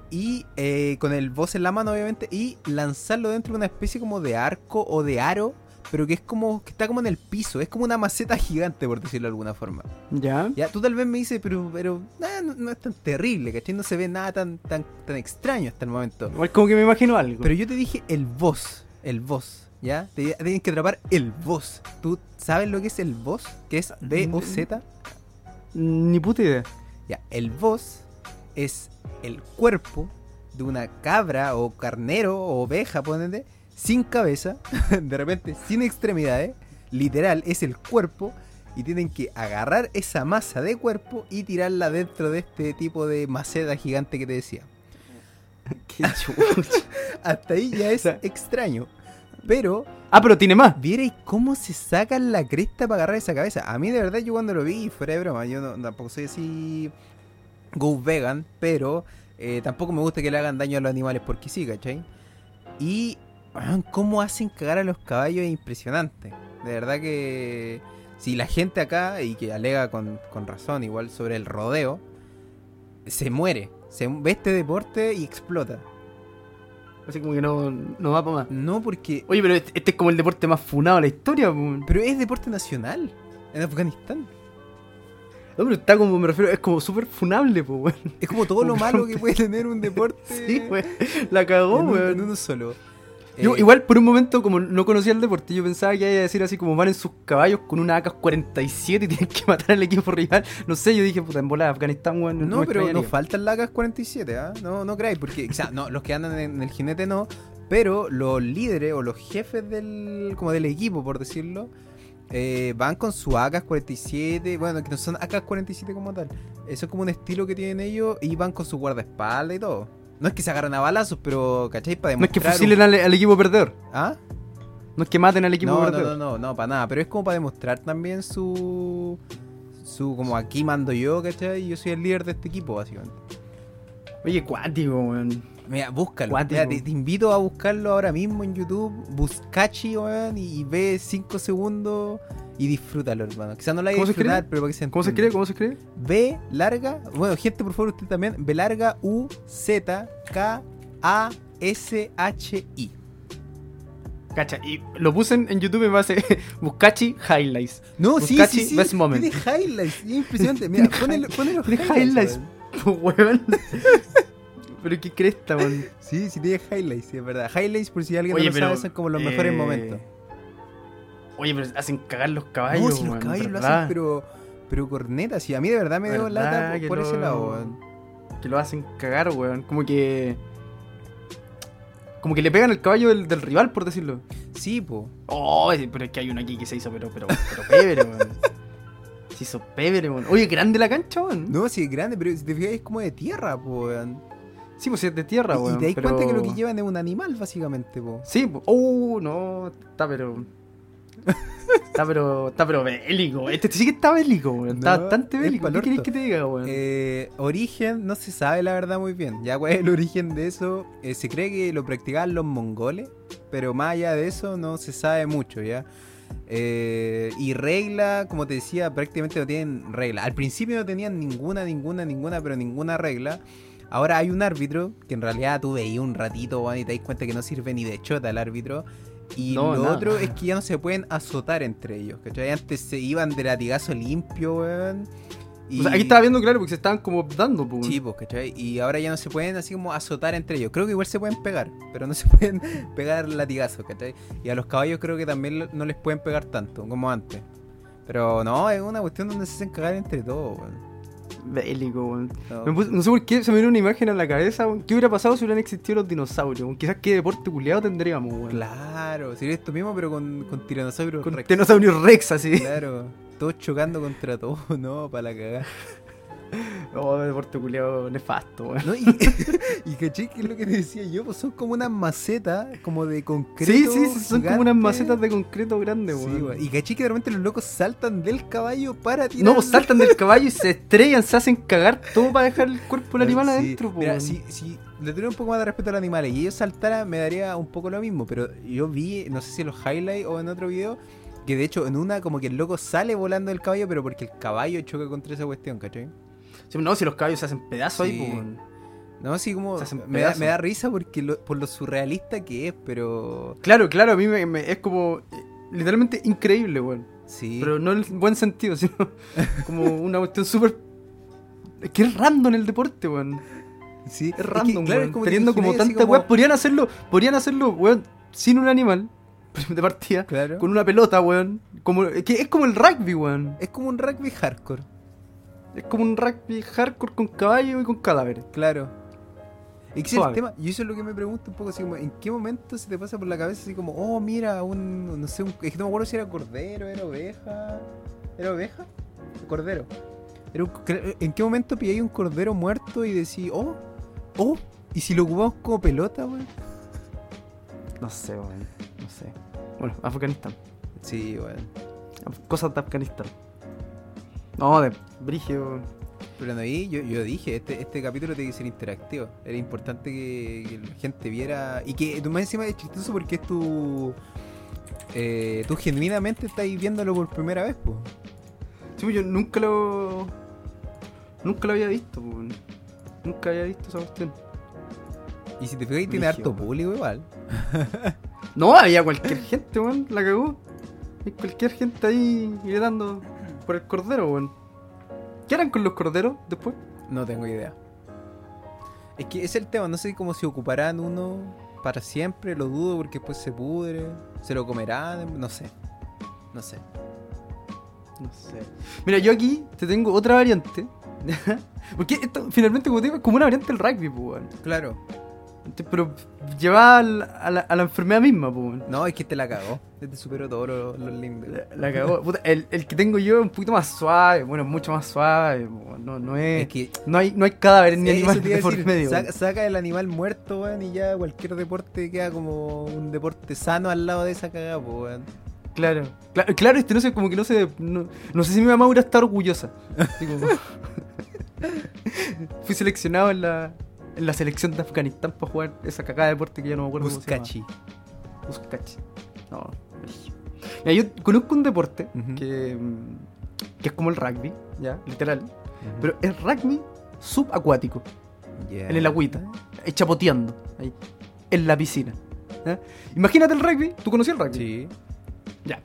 y eh, con el boss en la mano, obviamente, y lanzarlo dentro de una especie como de arco o de aro, pero que es como, que está como en el piso, es como una maceta gigante, por decirlo de alguna forma. Ya. Ya, tú tal vez me dices, pero, pero ah, no, no es tan terrible, ¿cachai? No se ve nada tan, tan, tan extraño hasta el momento. Igual como que me imagino algo. Pero yo te dije el boss, el boss, ¿ya? Te, tienes que atrapar el boss. ¿Tú sabes lo que es el boss? Que es B-O-Z. Ni puta idea. Ya, el boss es el cuerpo de una cabra o carnero o oveja, ponete, sin cabeza, [laughs] de repente sin extremidades, literal, es el cuerpo, y tienen que agarrar esa masa de cuerpo y tirarla dentro de este tipo de maceta gigante que te decía. [laughs] Qué. [laughs] Hasta ahí ya es extraño. Pero, ah, pero tiene más. ¿vierais cómo se sacan la cresta para agarrar esa cabeza? A mí de verdad yo cuando lo vi, fuera de broma, yo no, tampoco soy así go vegan, pero eh, tampoco me gusta que le hagan daño a los animales porque sí, ¿cachai? Y cómo hacen cagar a los caballos es impresionante. De verdad que si la gente acá, y que alega con, con razón igual sobre el rodeo, se muere. Se ve este deporte y explota. Así como que no, no va para más. No porque... Oye, pero este, este es como el deporte más funado de la historia. Pero es deporte nacional en Afganistán. No, pero está como, me refiero, es como súper funable, po, weón. Es como todo lo [laughs] malo que puede tener un deporte [laughs] Sí, weón. La cagó, en, un- weón. en uno solo. Yo, Eh, igual, por un momento, como no conocía el deporte, yo pensaba que iba a decir así como van en sus caballos con una AK-47 y tienen que [laughs] matar al equipo rival. No sé, yo dije, puta, en bola, Afganistán, weón. No, me pero nos faltan las 47, ¿ah? No, no creáis, porque, o sea, no, los que andan en el jinete no, pero los líderes o los jefes del, como del equipo, por decirlo, eh, van con su AK-47, bueno, que no son AK-47 como tal, eso es como un estilo que tienen ellos y van con su guardaespaldas y todo. No es que se agarran a balazos, pero, ¿cachai? Para No es que demostrar fusilen un- al, al equipo perdedor. ¿Ah? No es que maten al equipo No, no, perdedor. no, no, no, para nada. Pero es como para demostrar también su. su como aquí mando yo, ¿cachai? Yo soy el líder de este equipo, básicamente. Oye, cuático, weón. Mira, búscalo. Mira, te, te invito a buscarlo ahora mismo en YouTube. Buscachi, weón, y, y ve 5 segundos y disfrútalo, hermano. Quizás no la vaya a ¿Cómo se disfrutar, pero para que se ¿Cómo se entienda. escribe? ¿Cómo se escribe? B larga, bueno, gente, por favor, usted también. B larga U Z K A S H I. Cacha, y lo puse en, en YouTube y me hace Buscachi Highlights. No, sí, Buscachi, sí, sí. best moment. Tiene highlights, es impresionante. Mira, ponele los Tiene highlights. highlights. [laughs] Pero qué cresta, weón. Sí, sí, tiene highlights, sí, es verdad. Highlights, por si alguien Oye, no lo pero, sabe, son como los mejores eh, momentos. Oye, pero hacen cagar los caballos, no, si los caballos lo hacen, pero, pero corneta. Sí, a mí de verdad me dio ¿Verdad lata por, ese lado, weón. Que lo hacen cagar, weón. Como que. Como que le pegan el caballo del, del rival, por decirlo. Sí, po. Oh, pero es que hay uno aquí que se hizo, pero, pero, pero pévere, weón. [laughs] Se hizo pévere, weón. Oye, grande la cancha, weón. No, sí, es grande, pero si te fijas es como de tierra, po, weón. Sí, pues es de tierra, weón. y te das pero- cuenta que lo que llevan es un animal, básicamente, po. Sí, pues. Oh, no. Está, pero. Está, pero. Está, pero bélico. Este sí que está bélico, weón. Está No, bastante bélico. ¿Qué querés que te diga, weón? Eh, origen no se sabe la verdad muy bien. Ya cuál es el origen de eso. Eh, se cree que lo practicaban los mongoles, pero más allá de eso no se sabe mucho, ¿ya? Eh, y regla, como te decía, prácticamente no tienen regla. Al principio no tenían ninguna, ninguna, ninguna, pero ninguna regla. Ahora hay un árbitro que en realidad tú veías un ratito weón, y te das cuenta que no sirve ni de chota el árbitro. Y No, lo nada. otro es que ya no se pueden azotar entre ellos. ¿cachai? Antes se iban de latigazo limpio, weón. O sea, aquí estaba viendo claro porque se estaban como dando, pues. Sí, pues, ¿cachai? Y ahora ya no se pueden así como azotar entre ellos. Creo que igual se pueden pegar, pero no [laughs] se pueden pegar latigazos, ¿cachai? Y a los caballos creo que también no les pueden pegar tanto como antes. Pero no, es una cuestión donde se hacen cagar entre todos, weón. Bélico. No. Me puse- no sé por qué se me vino una imagen a la cabeza. ¿Qué hubiera pasado si hubieran existido los dinosaurios? Quizás qué deporte culiado tendríamos, weón. Claro, sería esto mismo, pero con, con tiranosaurios Con rex. rex así. Claro, todos chocando contra todos, [laughs] no, para la cagada. [laughs] Oh, deporte culiado nefasto, weón. No, y, [laughs] y caché que es lo que te decía yo, pues son como unas macetas, como de concreto. Sí, sí, sí, son como unas macetas de concreto grandes, Sí, weón. weón. Y caché que de repente los locos saltan del caballo para tirar. No, pues saltan del caballo y se estrellan, se hacen cagar todo para dejar el cuerpo del animal Sí. adentro, po, Mira, weón. si, si le tuviera un poco más de respeto a los animales y ellos saltaran, me daría un poco lo mismo. Pero yo vi, no sé si en los highlights o en otro video, que de hecho en una como que el loco sale volando del caballo, pero porque el caballo choca contra esa cuestión, ¿cachai? No, si los caballos se hacen pedazos ahí, Sí. po, weón. No, así como me da, me da risa porque lo- por lo surrealista que es, pero Claro, claro, a mí me, me- es como eh, literalmente increíble, weón. sí. Pero no en el buen sentido, [laughs] sino como una cuestión súper. Es que es random el deporte, weón. sí. Es que, random, claro, es weón. como te Teniendo como tanta como- weón. Podrían hacerlo, podrían hacerlo, weón, sin un animal [laughs] de partida, Claro. con una pelota, weón. Como, que es como el rugby, weón. Es como un rugby hardcore, Es como un rugby hardcore con caballo y con cadáveres. claro. Y que el tema, y eso es lo que me pregunto un poco así como, ¿en qué momento se te pasa por la cabeza así como, oh mira, un, no sé, un, es que no me acuerdo si era cordero, era oveja, ¿era oveja? Cordero. Era un- ¿En qué momento pilláis un cordero muerto y decís, oh, oh, y si lo ocupamos como pelota, weón? No sé, weón. No sé. Bueno, Afganistán. Sí, weón. Cosas de Afganistán. No, de Brigio. Pero no ahí yo, yo dije, este, este capítulo tiene que ser interactivo. Era importante que, que la gente viera. Y que tú más encima es chistoso porque es tu. Eh, tú genuinamente estás viéndolo por primera vez, pues. Sí, pues yo nunca lo. Nunca lo había visto, weón. Nunca había visto esa cuestión. Y si te fijas, tiene Brígido. harto público igual. [laughs] No, había cualquier gente, weón. La cagó. Hay cualquier gente ahí gritando por el cordero, weón. ¿Qué harán con los corderos después? No tengo idea. Es que es el tema, no sé cómo se ocuparán uno para siempre, lo dudo porque después se pudre, se lo comerán, no sé. No sé. No sé. Mira, yo aquí te tengo otra variante. [laughs] Porque esto, finalmente, como te digo, es como una variante del rugby, po, weón. Claro. Pero llevada al- a la, a la enfermedad misma, weón. No, es que te la cagó. Te superó todos los, los lindos. La, la cagó. Puta, el, el que tengo yo es un poquito más suave, bueno, mucho más suave. po, No, no es. Es que No hay, no hay cadáveres ni animales de por medio. Saca, saca el animal muerto, weón, y ya cualquier deporte queda como un deporte sano al lado de esa cagada, weón. Claro. Claro, claro, este no sé, como que no sé. No, no sé si mi mamá hubiera estado orgullosa. Así como- [laughs] Fui seleccionado en la, en la selección de Afganistán para jugar esa cagada de deporte que ya no me acuerdo cómo se llama. Buscachi. Buscachi. No. Mira, yo conozco un deporte que, que es como el rugby, ya, literal. Pero es rugby subacuático, en el agüita, chapoteando, ahí, en la piscina. Imagínate el rugby, ¿tú conocías el rugby? Sí. Ya.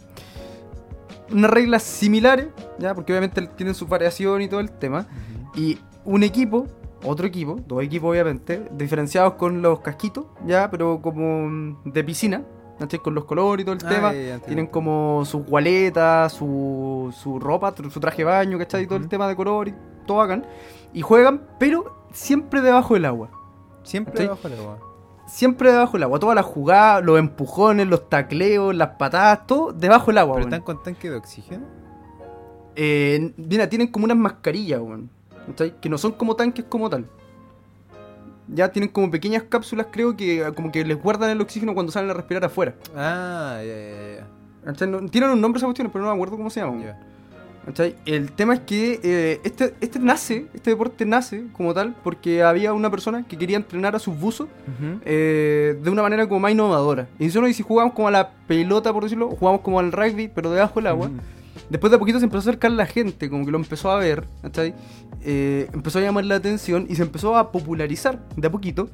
Unas reglas similares, ya, porque obviamente tienen su variación y todo el tema. Y un equipo, otro equipo, dos equipos obviamente, diferenciados con los casquitos, ya, pero como de piscina, ¿cachai? Con los colores y todo el Ah, tema. ya. Tienen como sus gualetas, su, su ropa, su traje de baño, ¿cachai? Y todo el tema de color y todo hagan. Y juegan, pero siempre debajo del agua. Siempre debajo del agua. Siempre debajo del agua. Todas las jugadas, los empujones, los tacleos, las patadas, todo debajo del agua. ¿Pero están con tanque de oxígeno? Eh, mira, tienen como unas mascarillas, weón. ¿Cachai? Que no son como tanques como tal. Ya tienen como pequeñas cápsulas, creo que eh, como que les guardan el oxígeno cuando salen a respirar afuera. Ah, ya, ya, ya. tienen un nombre esas cuestiones, pero no me acuerdo cómo se llaman. El tema es que eh, este, este nace, este deporte nace como tal, porque había una persona que quería entrenar a sus buzos eh, de una manera como más innovadora. Y solo si jugamos como a la pelota, por decirlo, jugamos como al rugby, pero debajo del agua. Después de a poquito se empezó a acercar la gente, como que lo empezó a ver, ¿cachai? Eh, empezó a llamar la atención y se empezó a popularizar de a poquito,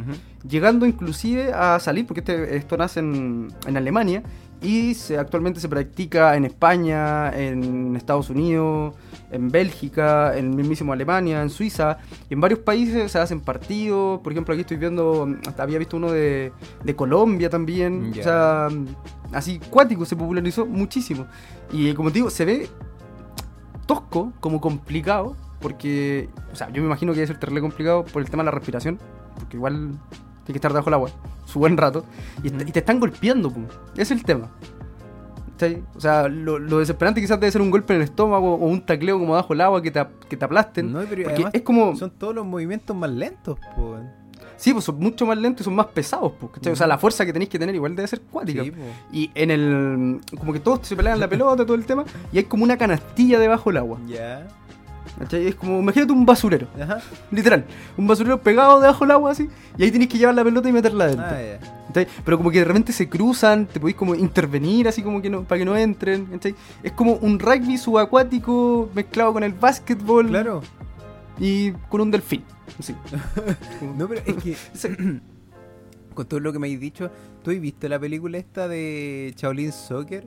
llegando inclusive a salir, porque este, esto nace en, en Alemania y se, actualmente se practica en España, en Estados Unidos, en Bélgica, en el mismísimo Alemania, en Suiza, y en varios países se hacen partidos, por ejemplo aquí estoy viendo, hasta había visto uno de, de Colombia también, o sea, así cuático, se popularizó muchísimo. Y como te digo, se ve tosco, como complicado, porque, o sea, yo me imagino que debe ser terrible complicado por el tema de la respiración, porque igual tiene que estar debajo del agua su buen rato, y, te están golpeando, pum. Es el tema. O sea, lo, lo desesperante quizás debe ser un golpe en el estómago o un tacleo como bajo el agua que te, que te aplasten. No, pero porque es como... son todos los movimientos más lentos, po. Sí, pues son mucho más lentos y son más pesados, pues. O sea, la fuerza que tenéis que tener igual debe ser cuática. Sí. Y en el... Como que todos se pelean la pelota, todo el tema, y hay como una canastilla debajo del agua. Ya. ¿Cachai? Es como, imagínate un basurero, Ajá. literal. Un basurero pegado debajo del agua así, y ahí tenéis que llevar la pelota y meterla adentro. Ah. Pero como que de repente se cruzan, te podéis como intervenir así como que no, para que no entren. ¿cachai? Es como un rugby subacuático mezclado con el básquetbol Claro. y con un delfín. así. [laughs] No, pero es que [laughs] [clears throat] con todo lo que me habéis dicho, ¿tú has visto la película esta de Shaolin Soccer?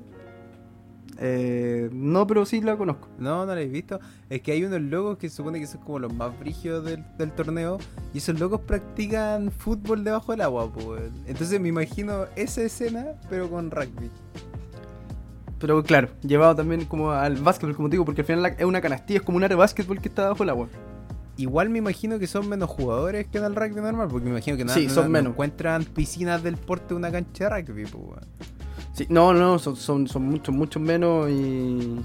Eh, no, pero sí la conozco. No, no la he visto. Es que hay unos locos que se supone que son como los más brígidos del, del torneo. Y esos locos practican fútbol debajo del agua, pues. Entonces me imagino esa escena, pero con rugby. Pero claro, llevado también como al básquetbol, como te digo, porque al final la- es una canastilla, es como un área de básquetbol que está debajo del agua. Igual me imagino que son menos jugadores que en el rugby normal, porque me imagino que no, Sí, no- son no menos. encuentran piscinas del porte de una cancha de rugby, pues. Sí, no, no, son, son, son muchos, muchos menos y,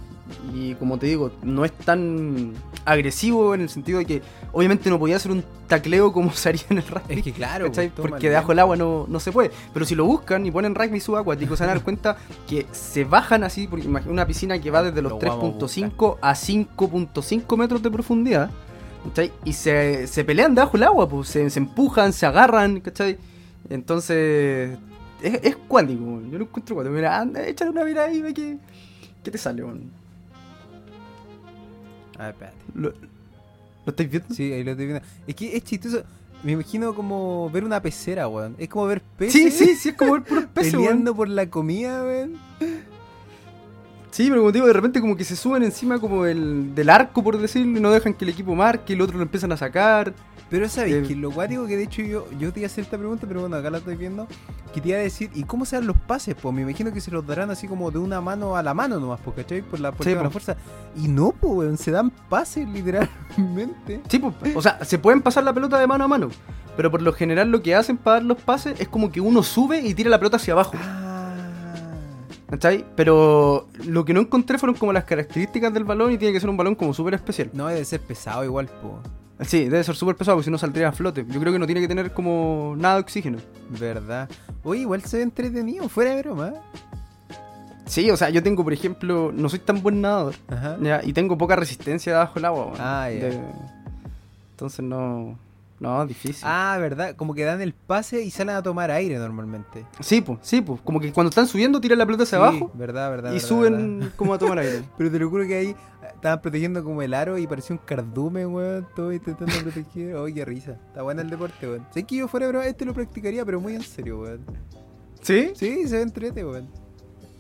y como te digo, no es tan agresivo en el sentido de que obviamente no podía hacer un tacleo como se haría en el rugby. Es que claro, ¿cachai? pues, porque debajo del agua no, no se puede. Pero si lo buscan y ponen rugby subacuático, se van a dar cuenta que se bajan así, porque imagina una piscina que va desde los Lo vamos a 3.5 a 5.5 metros de profundidad. ¿cachai? Y se, se pelean debajo del agua, pues se, se empujan, se agarran, ¿cachai? Entonces, es, es cuántico, weón. yo lo encuentro cuántico. Mira, anda, échale una mirada ahí y ve que, que te sale, weón. A ver, espérate. ¿Lo, ¿Lo estáis viendo? Sí, ahí lo estoy viendo. Es que es chistoso. Me imagino como ver una pecera, weón. Es como ver peces Sí, sí, sí, es como ver puros peces, weón. peleando por la comida, weón. Sí, pero como te digo, de repente como que se suben encima como del, del arco, por decirlo, y no dejan que el equipo marque, y el otro lo empiezan a sacar. Pero sabes Eh, que lo cuático que de hecho yo, yo te iba a hacer esta pregunta, pero bueno, acá la estoy viendo. Que te iba a decir, ¿y cómo se dan los pases? Pues me imagino que se los darán así como de una mano a la mano nomás, pues, ¿cachai? Por la, por Sí, la po. fuerza. Y no, pues, se dan pases [laughs] literalmente. Sí, pues, o sea, se pueden pasar la pelota de mano a mano, pero por lo general lo que hacen para dar los pases es como que uno sube y tira la pelota hacia abajo. Ah. ¿Cachai? Pero lo que no encontré fueron como las características del balón y tiene que ser un balón como súper especial. No, debe ser pesado igual, pues. Sí, debe ser súper pesado porque si no saldría a flote. Yo creo que no tiene que tener como nada de oxígeno. Verdad. Oye, igual se ve entretenido, fuera de broma. Sí, o sea, yo tengo, por ejemplo, no soy tan buen nadador. Ajá. ya, y tengo poca resistencia debajo del agua. weón. Ah, ya. De- Entonces no. No, difícil. Ah, ¿verdad? Como que dan el pase y salen a tomar aire normalmente. Sí, pues, sí, pues. Como que cuando están subiendo tiran la pelota hacia Sí, abajo ¿verdad, verdad? y verdad, suben verdad. como a tomar aire. [laughs] Pero te lo juro que ahí eh, estaban protegiendo como el aro y parecía un cardumen, weón. Todo intentando proteger. [laughs] Oh, qué risa. Está bueno el deporte, weón. Sé que yo fuera, bro, este lo practicaría, pero muy en serio, weón. ¿Sí? Sí, se ve entrete, weón.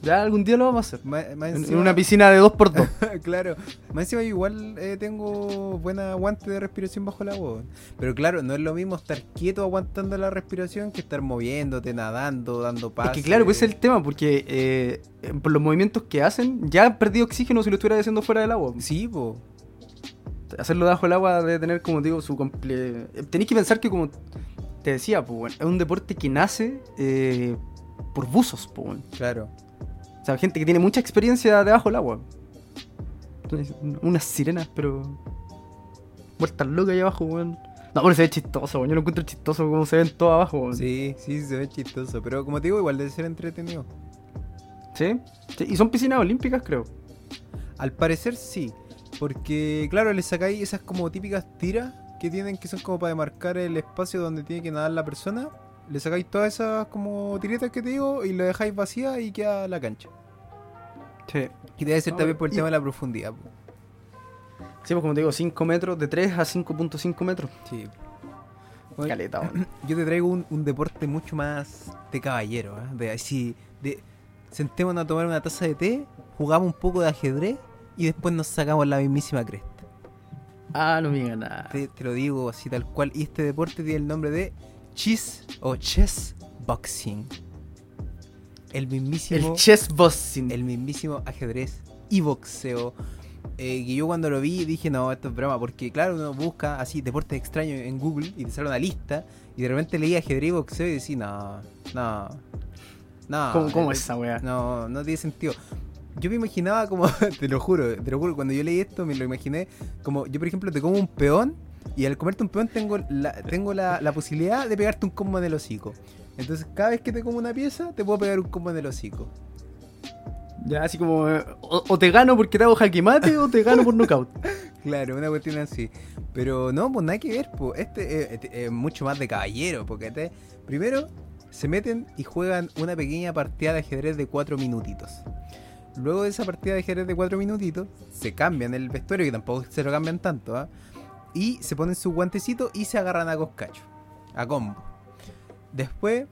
Ya algún día lo vamos a hacer. En, una piscina de 2x2. [laughs] claro. Más encima igual eh, tengo buena aguante de respiración bajo el agua. Pero claro, no es lo mismo estar quieto aguantando la respiración que estar moviéndote, nadando, dando Es pases. que claro, pues ese es el tema, porque eh, eh, por los movimientos que hacen, ya han perdido oxígeno si lo estuviera haciendo fuera del agua. Sí, po. Hacerlo debajo del agua debe tener, como digo, su comple... eh, Tenéis que pensar que, como te decía, pues, bueno, es un deporte que nace eh, por buzos, pues, bueno. Claro. O sea, gente que tiene mucha experiencia debajo del agua. Entonces, unas sirenas, pero. Vueltas locas ahí abajo, weón. No, pero se ve chistoso, weón. Yo lo encuentro chistoso como se ven todos abajo, weón. Sí, sí, se ve chistoso. Pero como te digo, igual debe ser entretenido. ¿Sí? Sí, Y son piscinas olímpicas, creo. Al parecer sí. Porque, claro, le sacáis esas como típicas tiras que tienen que son como para demarcar el espacio donde tiene que nadar la persona. Le sacáis todas esas como tiretas que te digo y lo dejáis vacía y queda la cancha. Sí. Y debe ser también por el y- tema de la profundidad. po. Sí, pues como te digo, 5 metros, de 3 a 5.5 metros. Sí. Bueno, Caleta, weón. [clears throat] yo te traigo un, un deporte mucho más de caballero, ¿eh? De así, de sentémonos a tomar una taza de té, jugamos un poco de ajedrez y después nos sacamos la mismísima cresta. Ah, no me digas nada. Te, te lo digo así tal cual. Y este deporte tiene el nombre de Chess o Chess Boxing. El mismísimo, El chess boxing. el mismísimo ajedrez y boxeo. Eh, que yo cuando lo vi dije, no, esto es broma. Porque claro, uno busca así deportes extraños en Google y te sale una lista. Y de repente leí ajedrez y boxeo y decía, no, no, no. ¿Cómo, cómo es esa weá? no, no tiene sentido. Yo me imaginaba como, [laughs] te lo juro, te lo juro, cuando yo leí esto me lo imaginé como, yo por ejemplo te como un peón y al comerte un peón tengo la, tengo la, la posibilidad de pegarte un combo en el hocico. Entonces cada vez que te como una pieza te puedo pegar un combo en el hocico. Ya, así como. eh, O, o te gano porque te hago jaque mate o te gano por knockout. [laughs] Claro, una cuestión así. Pero no, pues nada que ver, pues este es este es mucho más de caballero, porque este, primero se meten y juegan una pequeña partida de ajedrez de 4 minutitos. Luego de esa partida de ajedrez de 4 minutitos, se cambian el vestuario, que tampoco se lo cambian tanto, ¿ah? Y se ponen su guantecito y se agarran a coscacho, a combo. Después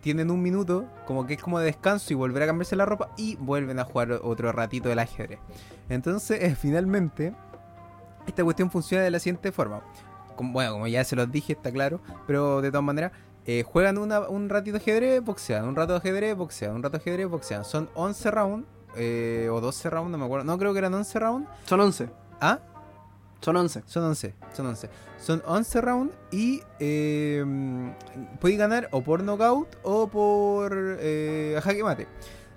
tienen un minuto, como que es como de descanso y volver a cambiarse la ropa y vuelven a jugar otro ratito del ajedrez. Entonces, eh, [laughs] finalmente, esta cuestión funciona de la siguiente forma. Como- bueno, como ya se los dije, está claro, pero de todas maneras, eh, juegan una- un ratito de ajedrez, boxean, un rato de ajedrez, boxean, un rato de ajedrez, boxean. Son 11 rounds, eh, o 12 rounds, no me acuerdo. No, creo que eran 11 rounds. Son 11. Ah, Son 11. son 11, son 11. Son 11 rounds y eh, podéis ganar o por knockout o por eh, jaque mate.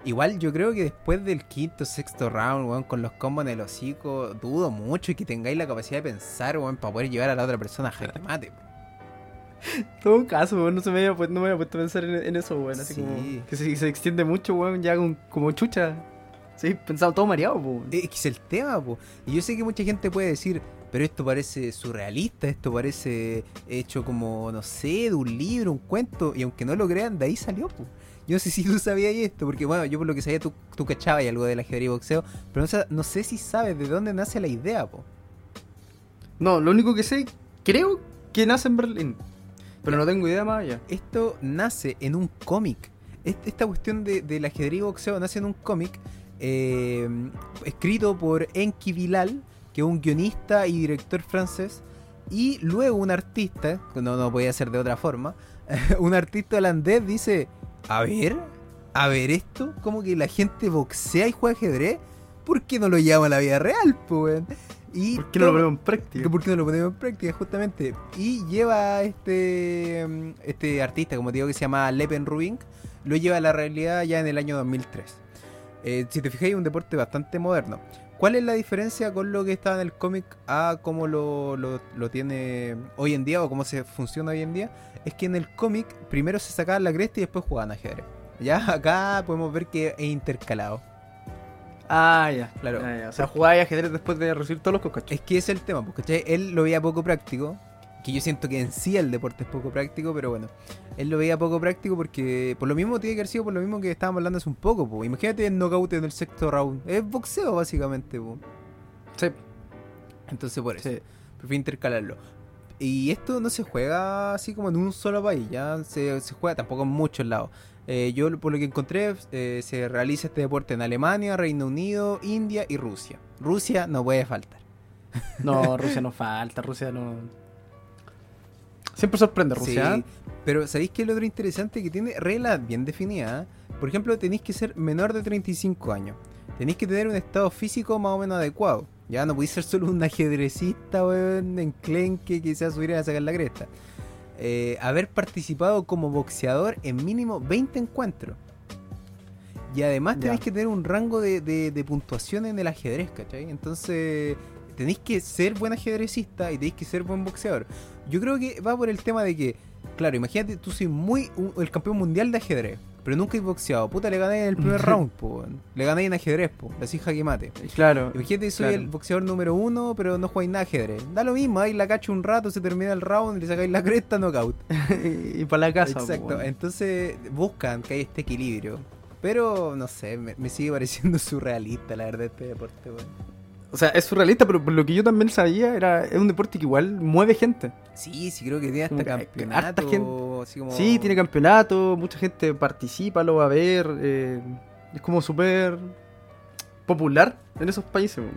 Igual yo creo que después del quinto, sexto round, weón, con los combos en el hocico, dudo mucho y que tengáis la capacidad de pensar, weón, para poder llevar a la otra persona a jaque mate. [laughs] Todo caso, weón, no, se me había, no me había puesto a pensar en, en eso, weón. Así Sí. como que se, se extiende mucho, weón, ya con- como chucha. Sí, pensado todo mareado, po. Es que es el tema, po. Y yo sé que mucha gente puede decir, pero esto parece surrealista, esto parece hecho como, no sé, de un libro, un cuento. Y aunque no lo crean, de ahí salió, po. Yo no sé si tú sabías esto, porque bueno, yo por lo que sabía tú, tú cachabas y algo del ajedrez y boxeo, pero no, sa- no sé si sabes de dónde nace la idea, po. No, lo único que sé, creo que nace en Berlín. Pero no tengo idea más allá. Esto nace en un cómic. Est- Esta cuestión de- del ajedrez y boxeo nace en un cómic eh, escrito por Enki Bilal, que es un guionista y director francés, y luego un artista, no, no podía ser de otra forma, [laughs] un artista holandés dice, a ver, a ver esto, como que la gente boxea y juega ajedrez, ¿por qué no lo llevamos a la vida real, weón? Y ¿Por qué no lo ponemos en práctica? ¿Por qué no lo ponemos en práctica, justamente? Y lleva a este, mm, este artista, como te digo, que se llama Lepen Rubin, lo lleva a la realidad ya en el año 2003. Eh, si te fijáis, es un deporte bastante moderno. ¿Cuál es la diferencia con lo que estaba en el cómic a cómo lo, lo- lo tiene hoy en día o cómo se funciona hoy en día? Es que en el cómic primero se sacaban la cresta y después jugaban ajedrez. Ya [laughs] acá podemos ver que es intercalado. Ah, ya. Claro. Ya. O sea, jugáis ajedrez después de recibir todos los coscachos. Es que ese es el tema, porque él lo veía poco práctico. Que yo siento que en sí el deporte es poco práctico, pero bueno. Él lo veía poco práctico porque por lo mismo tiene que haber sido por lo mismo que estábamos hablando hace un poco. Po. Imagínate el knockout en el sexto round. Es boxeo básicamente. Po. Sí. Entonces por eso. Sí. Prefiero intercalarlo. Y esto no se juega así como en un solo país, ya se, se juega tampoco en muchos lados. Eh, yo por lo que encontré, eh, se realiza este deporte en Alemania, Reino Unido, India y Rusia. Rusia no puede faltar. No, [laughs] Rusia no falta, Rusia no. Siempre sorprende Rusia. Sí, pero ¿sabéis qué es lo otro interesante? Que tiene reglas bien definidas. Por ejemplo, tenéis que ser menor de 35 años. Tenéis que tener un estado físico más o menos adecuado. Ya no podéis ser solo un ajedrecista, weón, enclenque que se subir a sacar la cresta. Eh, haber participado como boxeador en mínimo 20 encuentros. Y además tenéis que tener un rango de, de- de puntuación en el ajedrez, ¿cachai? Entonces tenéis que ser buen ajedrecista y tenéis que ser buen boxeador. Yo creo que va por el tema de que, claro, imagínate, tú soy muy un- el campeón mundial de ajedrez, pero nunca he boxeado. Puta, le gané en el primer [laughs] round, po. Le gané en ajedrez, po. Le hacía jaque mate. Claro. Imagínate, soy Claro. el boxeador número uno, pero no jugáis nada ajedrez. Da lo mismo, ahí la cacho un rato, se termina el round, le sacáis la cresta, knockout. [laughs] y para la casa. Exacto, po, weón. entonces buscan que haya este equilibrio. Pero, no sé, me, me sigue [laughs] pareciendo surrealista, la verdad, este deporte, weón. O sea, es surrealista, pero por lo que yo también sabía, era, es un deporte que igual mueve gente. Sí, sí, creo que tiene hasta campeonato. harta gente- así como- Sí, tiene campeonato, mucha gente participa, lo va a ver. eh, es como súper popular en esos países, weón.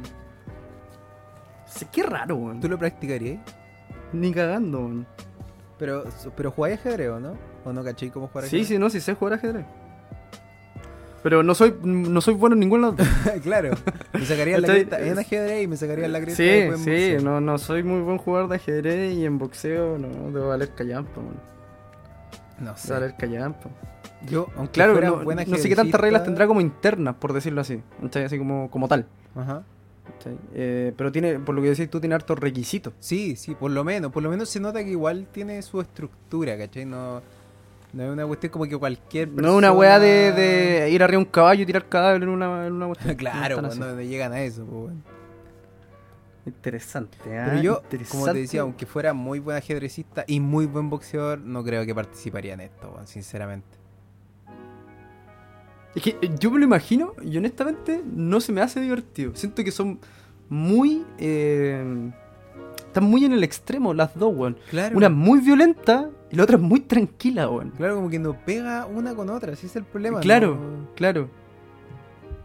Sí, qué raro, weón. ¿Tú lo practicarías? Ni cagando, weón. Pero, pero jugáis ajedrez, ¿o no? ¿O no caché cómo jugar Sí, ajedrez? sí, no, sí sé jugar ajedrez. Pero no soy, no soy bueno en ningún lado. [laughs] claro. Me sacarían la cresta en ajedrez y me sacarían la cresta Sí, sí, boxeo. no, no soy muy buen jugador de ajedrez y en boxeo no debo valer callampa, weón. No Debo sé. valer callampa. Yo, aunque Claro, fuera no, no sé qué tantas reglas tendrá como internas, por decirlo así. Así como, como tal. Ajá. Eh, pero tiene, por lo que decís tú, tiene hartos requisitos. Sí, sí, por lo menos. Por lo menos se nota que igual tiene su estructura, ¿cachai? No, no es una cuestión como que cualquier persona... No es una weá de, de ir arriba de un caballo y tirar cadáver en una, en una cuestión. [laughs] claro, No pues, es tan no, así. no llegan a eso, pues. Interesante, ah, Pero yo, como te decía, aunque fuera muy buen ajedrecista y muy buen boxeador, no creo que participaría en esto, weón, sinceramente. Es que eh, yo me lo imagino y honestamente no se me hace divertido. Siento que son muy... eh, están muy en el extremo las dos, weón. Claro. Una muy violenta y la otra es muy tranquila, weón. Claro, como que no pega una con otra, ese es el problema. Claro, ¿no? claro,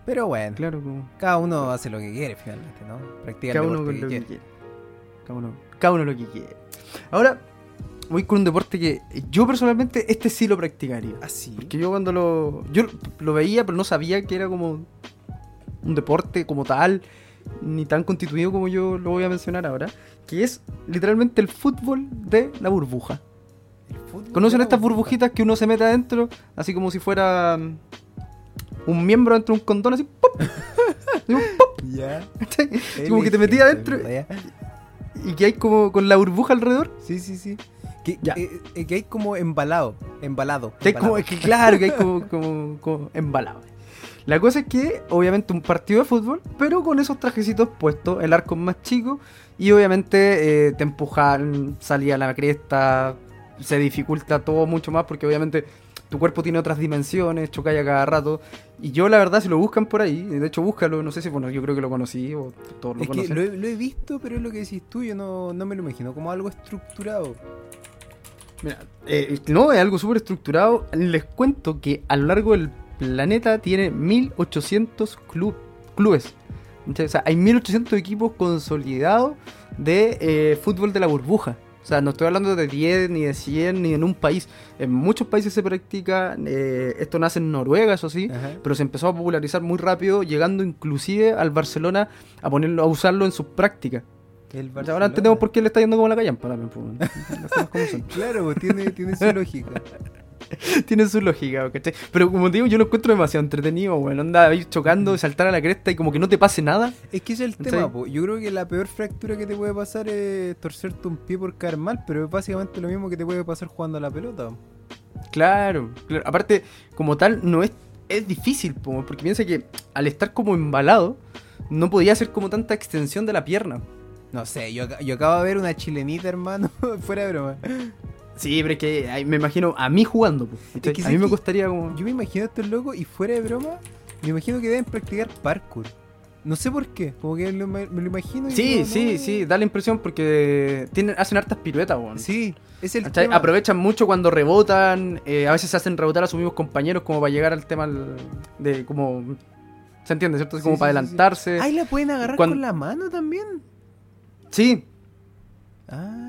Pero bueno, claro. Como cada uno hace lo que quiere finalmente, ¿no? Practica cada el uno con lo que quiere. quiere. Cada uno, cada uno lo que quiere. Ahora, voy con un deporte que yo personalmente este sí lo practicaría. Así. Porque yo cuando lo. Yo lo veía, pero no sabía que era como un deporte como tal, ni tan constituido como yo lo voy a mencionar ahora. Que es literalmente el fútbol de la burbuja. ¿Conocen estas burbujitas que uno se mete adentro? Así como si fuera mm, un miembro dentro de un condón, así ¡pop! [laughs] Así, ¡pop! Ya. como que te metías adentro y que hay como con la burbuja alrededor. Sí, sí, sí. Que, Ya. eh, eh, que hay como embalado. Embalado. Que hay como, que claro, que hay como, [laughs] como, como embalado. La cosa es que, obviamente, un partido de fútbol, pero con esos trajecitos puestos, el arco es más chico y obviamente eh, te empujan, salía a la cresta, se dificulta todo mucho más porque obviamente tu cuerpo tiene otras dimensiones, chocáis a cada rato. Y yo, la verdad, si lo buscan por ahí, de hecho, búscalo, no sé si, bueno, yo creo que lo conocí o todos lo Es que conocen. lo he, lo he visto, pero es lo que decís tú, yo no, no me lo imagino como algo estructurado. Mira, eh, no, es algo súper estructurado. Les cuento que a lo largo del planeta tiene 1800 club- clubes. O sea, hay 1800 equipos consolidados de eh, fútbol de la burbuja. O sea, no estoy hablando de 10, ni de 100, ni en un país. En muchos países se practica. eh, esto nace en Noruega, eso sí. Ajá. Pero se empezó a popularizar muy rápido, llegando inclusive al Barcelona a ponerlo, a usarlo en sus prácticas. Ahora entendemos por qué le está yendo como la callampa también. pues. [laughs] Claro, pues, tiene, tiene su lógica. [laughs] [laughs] Tiene su lógica, ¿cachai? Pero como te digo, yo lo encuentro demasiado entretenido, weón. Onda, ir chocando, saltar a la cresta y como que no te pase nada. Es que ese es el ¿Cachai? tema, po. yo creo que la peor fractura que te puede pasar es torcerte un pie por caer mal, pero es básicamente lo mismo que te puede pasar jugando a la pelota. Claro, claro. Aparte, como tal, no es, es difícil, po, porque piensa que al estar como embalado, no podía hacer como tanta extensión de la pierna. No sé, yo, yo acabo de ver una chilenita, hermano, [laughs] fuera de broma. Sí, pero es que me imagino a mí jugando, a mí me costaría como... Yo me imagino a estos locos y fuera de broma, me imagino que deben practicar parkour. No sé por qué, como que lo- me, lo imagino. y Sí, sí, no. sí, da la impresión porque tienen, hacen hartas piruetas, weón. Sí, es el tema. Aprovechan mucho cuando rebotan, eh, a veces hacen rebotar a sus mismos compañeros como para llegar al tema de como... ¿Se entiende, cierto? Como sí, para sí, sí. adelantarse. Ay, la pueden agarrar con la mano también. Sí, Ah.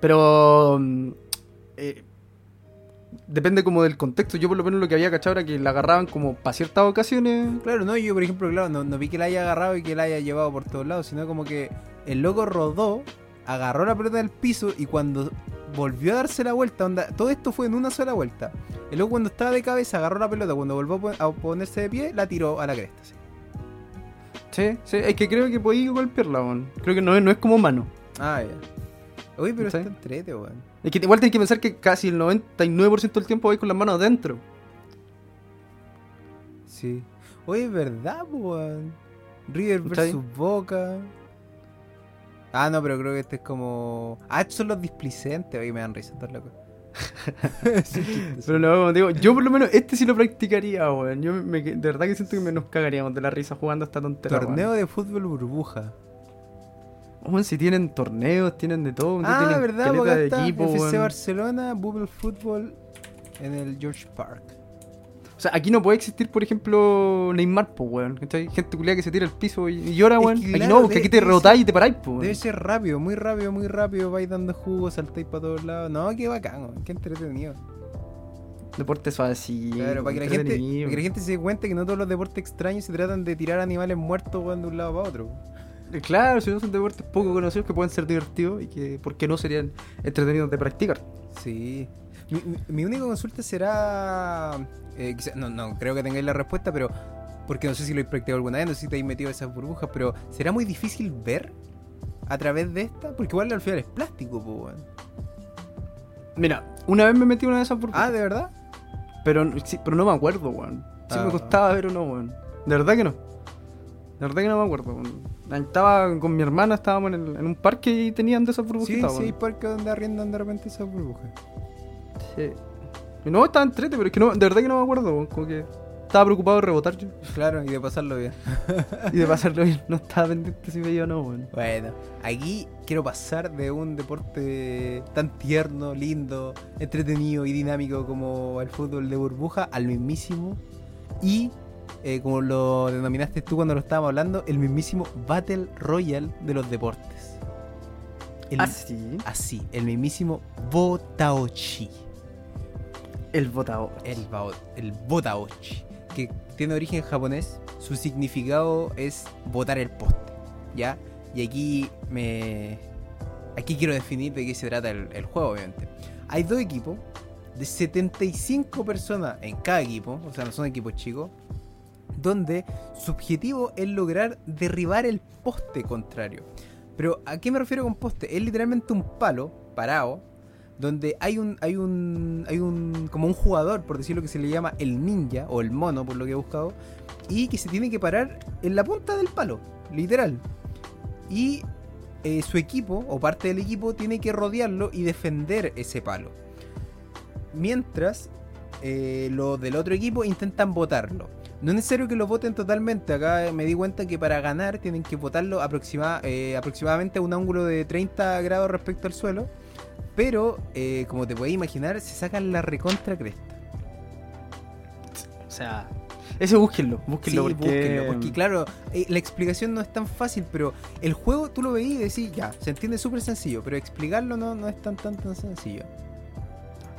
Pero... mm, eh, depende como del contexto. Yo por lo menos lo que había cachado era que la agarraban como para ciertas ocasiones. Claro, no, yo por ejemplo, claro, no, no vi que la haya agarrado y que la haya llevado por todos lados, sino como que el loco rodó, agarró la pelota del piso y cuando volvió a darse la vuelta, onda, todo esto fue en una sola vuelta. El loco cuando estaba de cabeza agarró la pelota, cuando volvió a pon- a ponerse de pie, la tiró a la cresta. sí. Sí, sí, es que creo que podía golpearla, weón. Creo que no, no es como mano. Ah, ya. Oye, pero está entrete, weón. Es que igual tenés que pensar que casi el 99% del tiempo vais con las manos adentro. Sí. Oye, es verdad, weón. River versus Boca. Ah, no, pero creo que este es como. Ah, estos son los displicentes. Oye, me dan risa, estos locos. [laughs] [laughs] Pero no, como digo, yo por lo menos este sí lo practicaría, weón. Yo me, de verdad que siento que me nos cagaríamos de la risa jugando esta tontería. Torneo de fútbol burbuja. Weón, si tienen torneos, tienen de todo. Ah, tienen verdad, porque de está equipo, FC. Barcelona, Bubble Fútbol en el George Park. O sea, aquí no puede existir, por ejemplo, Neymar, pues, weón. ¿cachai? Gente culiada que se tira al piso y, llora, weón. que aquí claro, no, porque aquí te ser- y te paráis, pues, Debe ser rápido, muy rápido, muy rápido. Vais dando jugo, saltáis para todos lados. No, qué bacán, weón, qué entretenido. Deporte suavecito. Claro, para que, la gente, entretenido. para que la gente se dé cuenta que no todos los deportes extraños se tratan de tirar animales muertos weón, de un lado para otro. Eh, Claro, si no son deportes poco conocidos que pueden ser divertidos y que, ¿por qué no serían entretenidos de practicar? Sí. Mi, única consulta será. eh, quizá- no, no creo que tengáis la respuesta, pero. Porque no sé si lo he practicado alguna vez, no sé si te habéis metido esas burbujas, pero ¿será muy difícil ver a través de esta? Porque igual al final es plástico, po, weón. Mira, una vez me metí una de esas burbujas. Ah, ¿de verdad? Pero, sí, pero no me acuerdo, weón. Si Ah. me costaba ver o no, weón. De verdad que no. De verdad que no me acuerdo, weón. Estaba con mi hermana, estábamos en, el- en un parque y tenían de esas Sí, burbujitas, sí, hay weón. parques donde arriendan de repente esas burbujas. Sí. Y no, estaba entrete, pero es que no, de verdad que no me acuerdo. Como que estaba preocupado de rebotar yo. Claro, y de pasarlo bien. [laughs] Y de pasarlo bien. No estaba pendiente si veía o no, weón. Bueno, aquí quiero pasar de un deporte tan tierno, lindo, entretenido y dinámico como el fútbol de burbuja al mismísimo y, eh, como lo denominaste tú cuando lo estábamos hablando, el mismísimo Battle Royale de los deportes. El- Ah, sí. Así, el mismísimo Botaochi. El botado. El, el Botaochi, que tiene origen japonés, su significado es botar el poste, ¿ya? Y aquí me... Aquí quiero definir de qué se trata el, el juego, obviamente. Hay dos equipos de 75 personas en cada equipo, o sea, no son equipos chicos, donde su objetivo es lograr derribar el poste contrario. Pero ¿a qué me refiero con poste? Es literalmente un palo parado donde hay un hay un hay un como un jugador, por decirlo que se le llama el ninja o el mono por lo que he buscado, y que se tiene que parar en la punta del palo, literal. Y eh, su equipo o parte del equipo tiene que rodearlo y defender ese palo. Mientras eh, los del otro equipo intentan botarlo. No es necesario que lo voten totalmente. Acá me di cuenta que para ganar tienen que votarlo aproxima- eh, aproximadamente a un ángulo de 30 grados respecto al suelo. Pero, eh, como te puedes imaginar, se sacan la recontra cresta. O sea, ese búsquenlo, Sí, búsquenlo porque... búsquenlo, porque claro, eh, la explicación no es tan fácil, pero el juego tú lo veís y decís, ya, se entiende súper sencillo, pero explicarlo no, no es tan, tan, tan sencillo.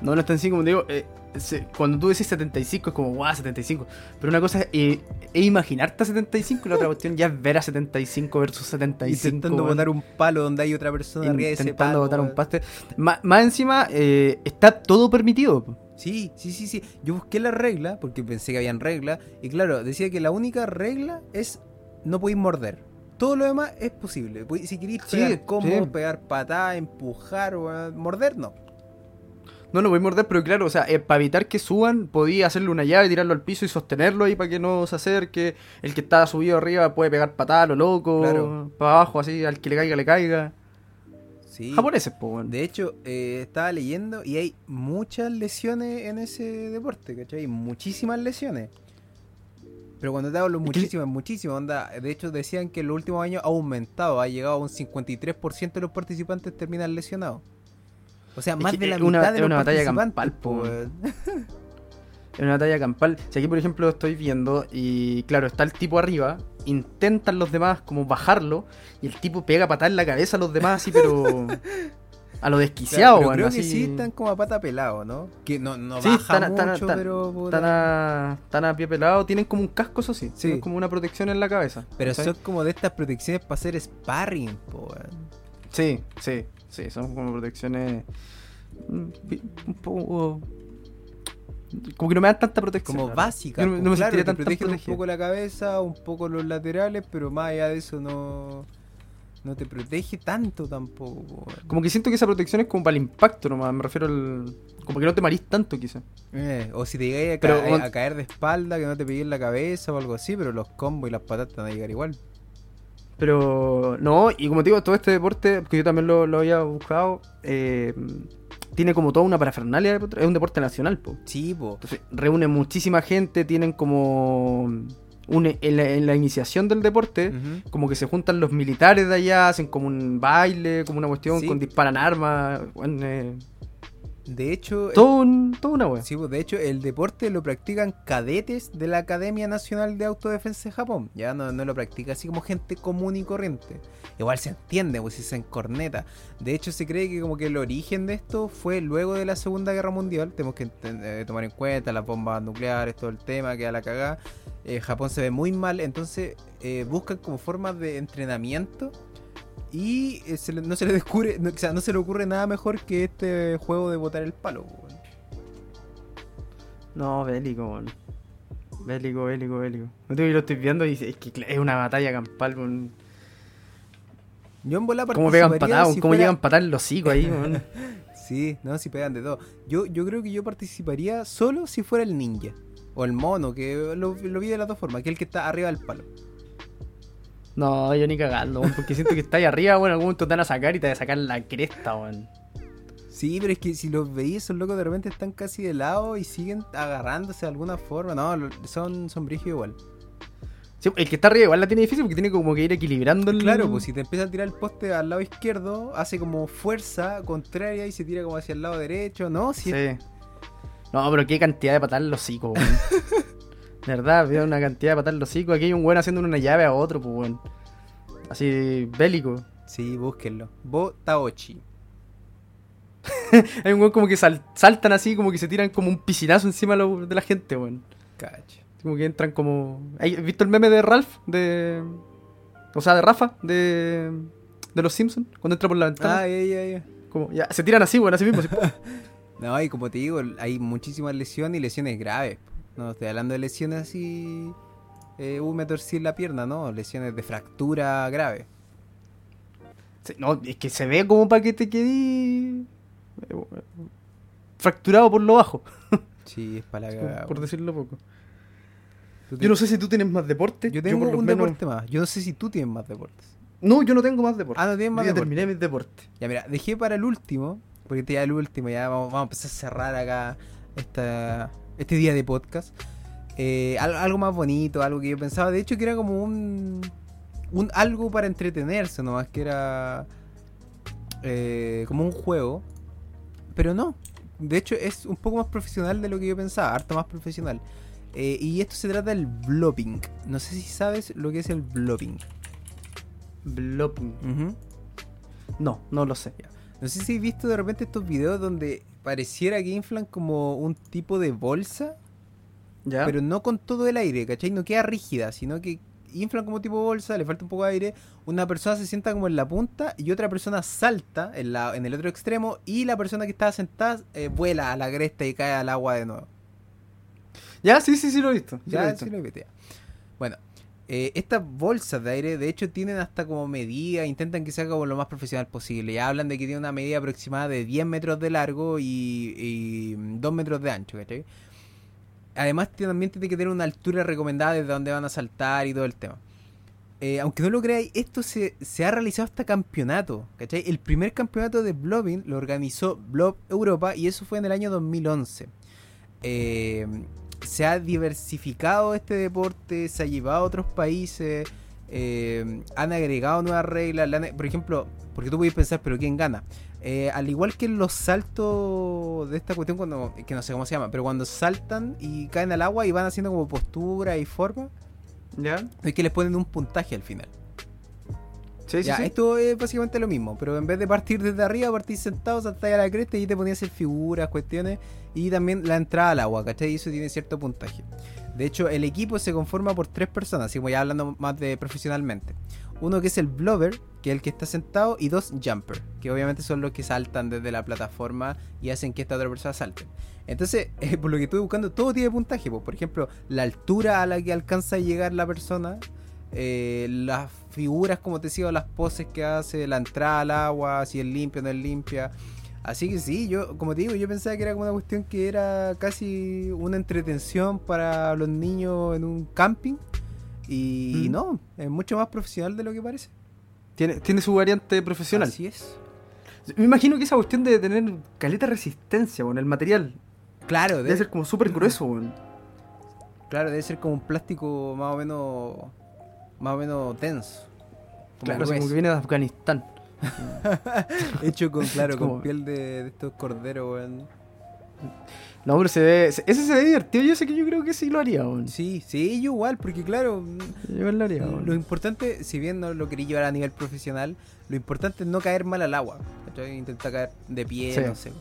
No, no es tan así como te digo. eh, se- cuando tú decís 75 es como, guau, 75. Pero una cosa es, eh, es imaginarte a 75 y la otra cuestión ya es ver a 75 versus 75. Intentando botar un palo donde hay otra persona arriba de ese Intentando botar un paste. Má- más encima, eh, está todo permitido. Sí, sí, sí, sí. Yo busqué la regla, porque pensé que habían reglas, y claro, decía que la única regla es no podéis morder. Todo lo demás es posible. Si queréis Sí, pegar sí. pegar patada, empujar, weón, morder, no. No lo voy a morder, pero claro, o sea, eh, para evitar que suban, podía hacerle una llave, tirarlo al piso y sostenerlo ahí para que no se acerque. El que está subido arriba puede pegar patada, lo loco. Claro. Para abajo, así, al que le caiga, le caiga. Sí. Japoneses, pues, weón. De hecho, eh, estaba leyendo y hay muchas lesiones en ese deporte, ¿cachai? Muchísimas lesiones. Pero cuando te hablo muchísimas, muchísimas, onda, de hecho decían que en los últimos años ha aumentado, ha llegado a un 53% de los participantes terminan lesionados. O sea, Es más que de la es una- mitad de los una batalla campal, weón. [laughs] Es una batalla campal. Si aquí, por ejemplo, estoy viendo y, claro, está el tipo arriba, intentan los demás como bajarlo y el tipo pega patada en la cabeza a los demás así, pero... [laughs] A lo Claro, desquiciado, pero weón, creo así. que sí están como a pata pelado, ¿no? Que no, no Sí, baja mucho, pero... Están a, están a pie pelado, tienen como un casco, eso sí. Sí. Tienen como una protección en la cabeza. Pero ¿cachai? son como de estas protecciones para hacer sparring, po. Sí, sí, sí, son como protecciones. mm, Un poco. Como que no me dan tanta protección. como básica. No, no me claro, sentiría te tan, protegen un poco la cabeza, un poco los laterales, pero más allá de eso no, no te protege tanto tampoco. Como que siento que esa protección es como para el impacto nomás. Me refiero al. Como que no te marís tanto, quizás. Eh, o si te llegáis a, ca- caer de espalda, que no te pegué en la cabeza o algo así, pero los combos y las patatas van a llegar igual. Pero no, y como te digo, todo este deporte, que yo también lo, lo había buscado, eh, tiene como toda una parafernalia. Es un deporte nacional, po. Sí, po. Entonces, reúne muchísima gente, tienen como. un- en, la, en la iniciación del deporte, como que se juntan los militares de allá, hacen como un baile, como una cuestión, Sí. con disparan armas. bueno, eh, De hecho, todo un- toda una wea. Sí, pues de hecho el deporte lo practican cadetes de la Academia Nacional de Autodefensa de Japón. Ya no, no lo practica así como gente común y corriente. Igual se entiende, pues si se encorneta. De hecho se cree que como que el origen de esto fue luego de la Segunda Guerra Mundial. Tenemos que eh, tomar en cuenta las bombas nucleares, todo el tema, que a la cagada. Eh, Japón se ve muy mal, entonces eh, buscan como formas de entrenamiento. Y eh, se le- no se le [laughs] descubre, no, o sea, no se le ocurre nada mejor que este juego de botar el palo. weón. No, bélico, weón. Bélico, bélico, bélico. No te lo estoy viendo y es que es una batalla campal con. Yo en bola ¿Cómo pegan patadas? si ¿Cómo fuera- llegan en los hocico ahí, weón? [laughs] Sí, no, si pegan de todo. Yo, yo creo que yo participaría solo si fuera el ninja. O el mono, que lo, lo vi de las dos formas, que es el que está arriba del palo. No, yo ni cagando, weón, porque siento que está ahí arriba, bueno, en algún momento te van a sacar y te van a sacar la cresta, weón. Sí, pero es que si los veis, esos locos de repente están casi de lado y siguen agarrándose de alguna forma. No, son, son brígidos igual. Sí, el que está arriba igual la tiene difícil porque tiene como que ir equilibrando el. Claro, pues si te empieza a tirar el poste al lado izquierdo, hace como fuerza contraria y se tira como hacia el lado derecho. No, si Sí. No, pero qué cantidad de patadas los hocico, weón. [laughs] Verdad, veo una cantidad de en los hocico. Aquí hay un weón haciendo una llave a otro, pues weón. Así, bélico. Sí, búsquenlo. Botaochi. [laughs] Hay un weón como que sal- saltan así, como que se tiran como un piscinazo encima de, lo- de la gente, weón. Cacho. Como que entran como. ¿Has visto el meme de Ralph? De. O sea, de Rafa, de. De los Simpsons, cuando entra por la ventana. Ah, ya, ya, ya. Como, ya, se tiran así, weón, así mismo. [laughs] No, y como te digo, hay muchísimas lesiones y lesiones graves. No estoy hablando de lesiones así. Eh, uy, me torcí la pierna, no. Lesiones de fractura grave. Sí, no, es que se ve como para que te quede fracturado por lo bajo, [laughs] Sí, es para la como por decirlo poco. Te- Yo no sé si tú tienes más deporte. yo tengo lo un menos- deporte más. Yo no sé si tú tienes más deportes. No, yo no tengo más deporte. Ah, no tienes más Yo ya terminé mis deportes. Ya, mira, dejé para el último. Porque este ya el último, ya vamos, vamos a empezar a cerrar acá esta, este día de podcast. Eh, al- algo más bonito, algo que yo pensaba. De hecho, que era como un. un algo para entretenerse nomás, que era. eh, como un juego. Pero no. De hecho, es un poco más profesional de lo que yo pensaba, harto más profesional. Eh, y esto se trata del blobbing. No sé si sabes lo que es el. Blopping. Ujú. No, no lo sé. No sé si has visto de repente estos videos donde pareciera que inflan como un tipo de bolsa, ¿Ya? pero no con todo el aire, ¿cachai? No queda rígida, sino que inflan como tipo bolsa, le falta un poco de aire, una persona se sienta como en la punta y otra persona salta en, la, en el otro extremo y la persona que estaba sentada eh, vuela a la cresta y cae al agua de nuevo. Ya, sí, sí, sí lo he visto. sí lo he Ya, visto. sí lo he visto, ya. Bueno, Eh, estas bolsas de aire, de hecho, tienen hasta como medida, intentan que sea como lo más profesional posible. Ya hablan de que tiene una medida aproximada de 10 metros de largo y, y 2 metros de ancho, ¿cachai? Además, también tiene que tener una altura recomendada desde donde van a saltar y todo el tema. Eh, aunque no lo creáis, esto se, se, ha realizado hasta campeonato, ¿cachai? El primer campeonato de Blobbing lo organizó Blob Europa y eso fue en el año 2011. Eh, se ha diversificado este deporte, se ha llevado a otros países, eh, han agregado nuevas reglas. por ejemplo, porque tú puedes pensar, pero ¿quién gana? Eh, al igual que los saltos de esta cuestión, cuando que no sé cómo se llama, pero cuando saltan y caen al agua y van haciendo como postura y forma, ¿Ya? es que les ponen un puntaje al final. Sí, ya, sí, esto es básicamente lo mismo, pero en vez de partir desde arriba, partís sentado, saltáis a la cresta y te ponías hacer figuras, cuestiones y también la entrada al agua, ¿cachai? Y eso tiene cierto puntaje. De hecho, el equipo se conforma por tres personas, así como ya hablando más de profesionalmente. Uno que es el blobber, que es el que está sentado, y dos jumper, que obviamente son los que saltan desde la plataforma y hacen que esta otra persona salte. Entonces, [laughs] eh, por lo que estuve buscando, todo tiene puntaje. Por ejemplo, la altura a la que alcanza a llegar la persona, eh, las figuras, como te decía, las poses que hace, la entrada al agua, si es limpia o no es limpia. Así que sí, yo, como te digo, yo pensaba que era como una cuestión que era casi una entretención para los niños en un camping. Y, Mm. no, es mucho más profesional de lo que parece. Tiene, tiene su variante profesional. Así es. Me imagino que esa cuestión de tener caleta resistencia con el material Claro, debe debe, ser como súper grueso, weón. claro, debe ser como un plástico más o menos, más o menos denso. Como Claro, como que viene de Afganistán. [laughs] Hecho con, claro, con piel de, de estos corderos, weón. No, pero se ve. se- Ese se ve divertido. Yo sé que yo creo que sí lo haría, weón. Sí, sí, yo igual, porque claro, Yo igual lo haría, weón. Lo importante, si bien no lo quería llevar a nivel profesional, lo importante es no caer mal al agua. Intentar caer de pie, Sí. no sé.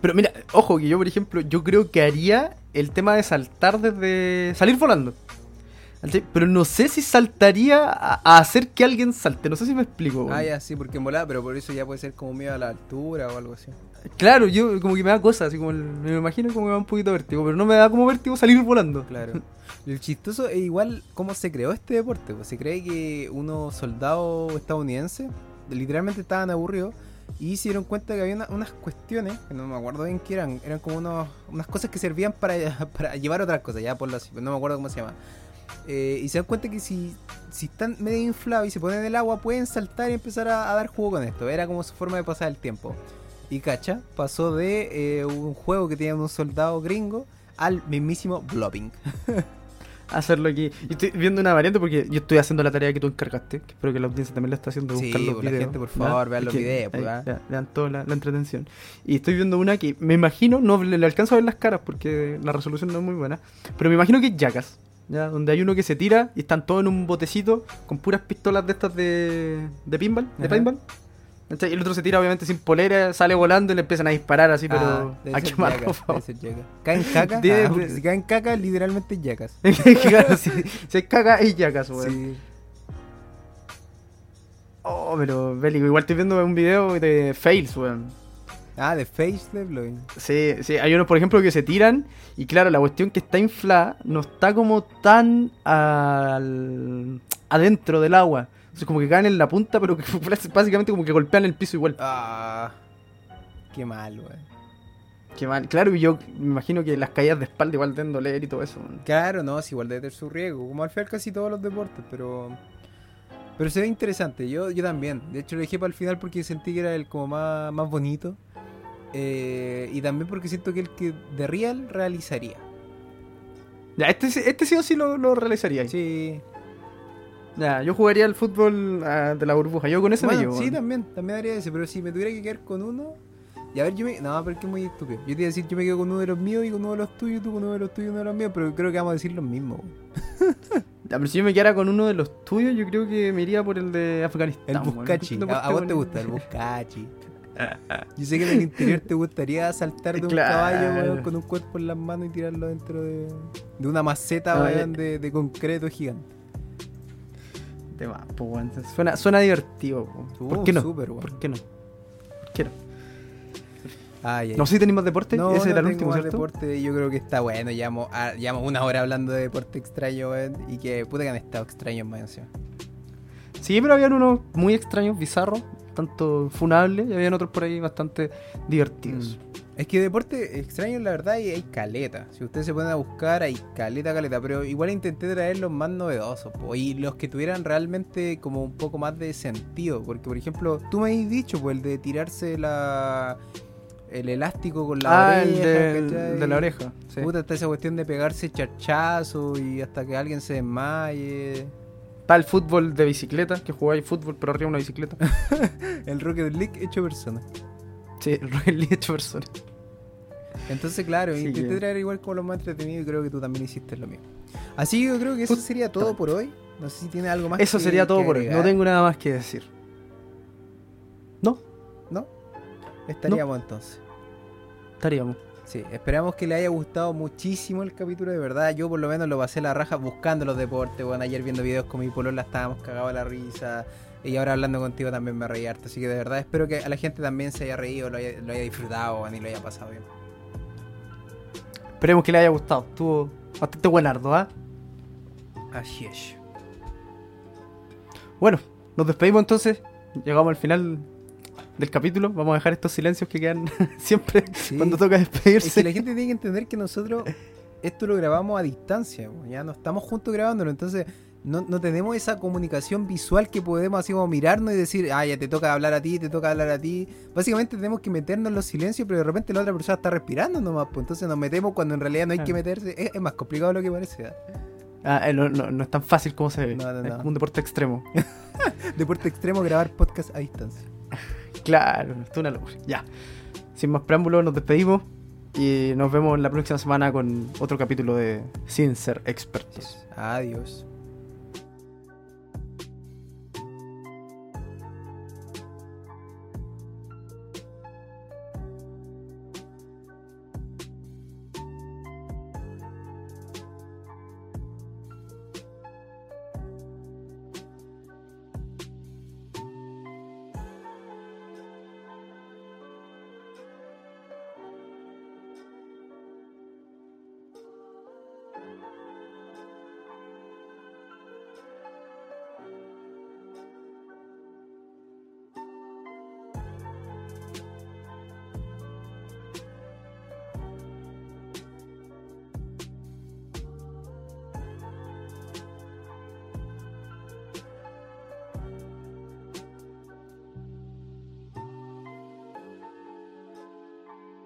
Pero mira, ojo, que yo, por ejemplo, yo creo que haría el tema de saltar desde. salir volando. Pero no sé si saltaría a, hacer que alguien salte. No sé si me explico. Ah, ya, sí, porque en volada, pero por eso ya puede ser como miedo a la altura o algo así. Claro, yo como que me da cosas, así como el- me imagino como me da un poquito vértigo, pero no me da como vértigo salir volando. Claro. [laughs] Lo chistoso es igual cómo se creó este deporte. pues. Se cree que unos soldados estadounidenses literalmente estaban aburridos y se dieron cuenta que había una- unas cuestiones, que no me acuerdo bien qué eran, eran como unos, unas cosas que servían para, [laughs] para llevar otras cosas, ya por así, pero no me acuerdo cómo se llama. Eh, y se dan cuenta que si, si están medio inflados y se ponen en el agua, pueden saltar y empezar a, a dar jugo con esto. Era como su forma de pasar el tiempo. Y cacha, pasó de eh, un juego que tenía un soldado gringo al mismísimo blobbing. [laughs] Hacerlo aquí. Y estoy viendo una variante porque yo estoy haciendo la tarea que tú encargaste, que espero que la audiencia también la está haciendo, Sí, buscar los pues, la videos. gente, por favor, vean los Que videos, pues, ahí, ¿ah? ya, Vean toda la, la entretención. Y estoy viendo una que me imagino, no le, le alcanzo a ver las caras porque la resolución no es muy buena, pero me imagino que es Jackass. ¿Ya? Donde hay uno que se tira y están todos en un botecito con puras pistolas de estas de, de pinball, de paintball. Y el otro se tira obviamente sin polera, sale volando y le empiezan a disparar así, pero Ah, a quemar, yacas, yacas. Caen [laughs] caca. Ah, si [laughs] caen caca, literalmente yacas. [laughs] Claro, si, se caga y Jackass, weón. Sí. Oh, pero bélico. Igual estoy viendo un video de fails, weón. Ah, de face de blowing. Sí, sí, hay unos, por ejemplo, que se tiran y claro, la cuestión que está inflada no está como tan al... adentro del agua. Entonces como que caen en la punta, pero que [laughs] básicamente como que golpean el piso igual. Ah, qué mal, weón. Qué mal. Claro, y yo me imagino que las caídas de espalda igual deben doler y todo eso. Claro, no, es igual debe tener su riesgo, como al final casi todos los deportes, pero pero se ve interesante, yo, yo también. De hecho lo dejé para el final porque sentí que era el como más, más bonito. Eh, y también porque siento que el que de real realizaría. Ya, este, sí- este sí o sí lo, lo realizaría. Sí, Ya, yo jugaría al fútbol ah, de la burbuja. Yo con ese Bueno, me llevo. sí, también, también haría ese, pero si me tuviera que quedar con uno. Y a ver, yo me. No, pero es que es muy estúpido. Yo te iba a decir, yo me quedo con uno de los míos y con uno de los tuyos, tú con uno de los tuyos y uno de los míos, pero creo que vamos a decir los mismos. [laughs] Ya, pero si yo me quedara con uno de los tuyos, yo creo que me iría por el de Afganistán. El. Buscachi. A, a vos te gusta el Buscachi. [laughs] Yo sé que en el interior te gustaría saltar de un Claro. caballo weón, con un cuerpo en las manos y tirarlo dentro de, de una maceta Ah, weón, ya. de, de concreto gigante. Pues, weón. Suena, suena divertido, weón. ¿Por qué no? súper, weón. ¿Por qué no? ¿Por qué no? Ay, ay. No sé si tenéis más deporte. No, Ese no era el último, más ¿cierto? deporte. Yo creo que está bueno. Llevamos, ah, llevamos una hora hablando de deporte extraño, weón. Y que puta que han estado extraños más encima. Sí, pero habían unos muy extraños, bizarros, tanto funables, y habían otros por ahí bastante divertidos. Mm. Es que deporte extraño, la verdad, hay, hay caleta. Si ustedes se ponen a buscar, hay caleta, caleta. Pero igual intenté traer los más novedosos. po, y los que tuvieran realmente como un poco más de sentido. Porque, por ejemplo, tú me habéis dicho, pues, el de tirarse la el elástico con la ah, el oreja. de, la oreja. sí. Puta, está esa cuestión de pegarse charchazo y hasta que alguien se desmaye. Está el fútbol de bicicleta, que jugáis fútbol pero arriba una bicicleta. [laughs] El Rocket League hecho persona. sí, el Rocket League hecho persona. Entonces, claro, Sí, intenté que- traer igual como lo más entretenido y creo que tú también hiciste lo mismo. Así que yo creo que eso sería todo por hoy. No sé si tiene algo más Eso que- sería todo que por hoy. No tengo nada más que decir. No, ¿No? Estaríamos entonces. estaríamos. Sí, esperamos que le haya gustado muchísimo el capítulo, de verdad. Yo por lo menos lo pasé la raja buscando los deportes. Bueno, ayer viendo videos con mi polola estábamos cagados a la risa. Y ahora hablando contigo también me reí harto. Así que de verdad espero que a la gente también se haya reído, lo haya, lo haya disfrutado y lo haya pasado bien. Esperemos que le haya gustado. Estuvo bastante buenardo, ¿ah? Así es. Bueno, nos despedimos entonces. Llegamos al final del capítulo. Vamos a dejar estos silencios que quedan [laughs] siempre Sí. cuando toca Es despedirse. que la gente tiene que entender que nosotros esto lo grabamos a distancia, ya no estamos juntos grabándolo, entonces no, no tenemos esa comunicación visual que podemos así como mirarnos y decir, ah, ya te toca hablar a ti, te toca hablar a ti. Básicamente tenemos que meternos en los silencios, pero de repente la otra persona está respirando nomás, pues entonces nos metemos cuando en realidad no hay que meterse. Es, es más complicado de lo que parece. ¿ah? Ah, eh, no, no- no es tan fácil como se ve. No, es como un deporte extremo. [laughs] Deporte extremo, grabar podcast a distancia. Claro, es una locura. Ya. Sin más preámbulos, nos despedimos. Y nos vemos la próxima semana con otro capítulo de Sin Ser Expertos. Adiós.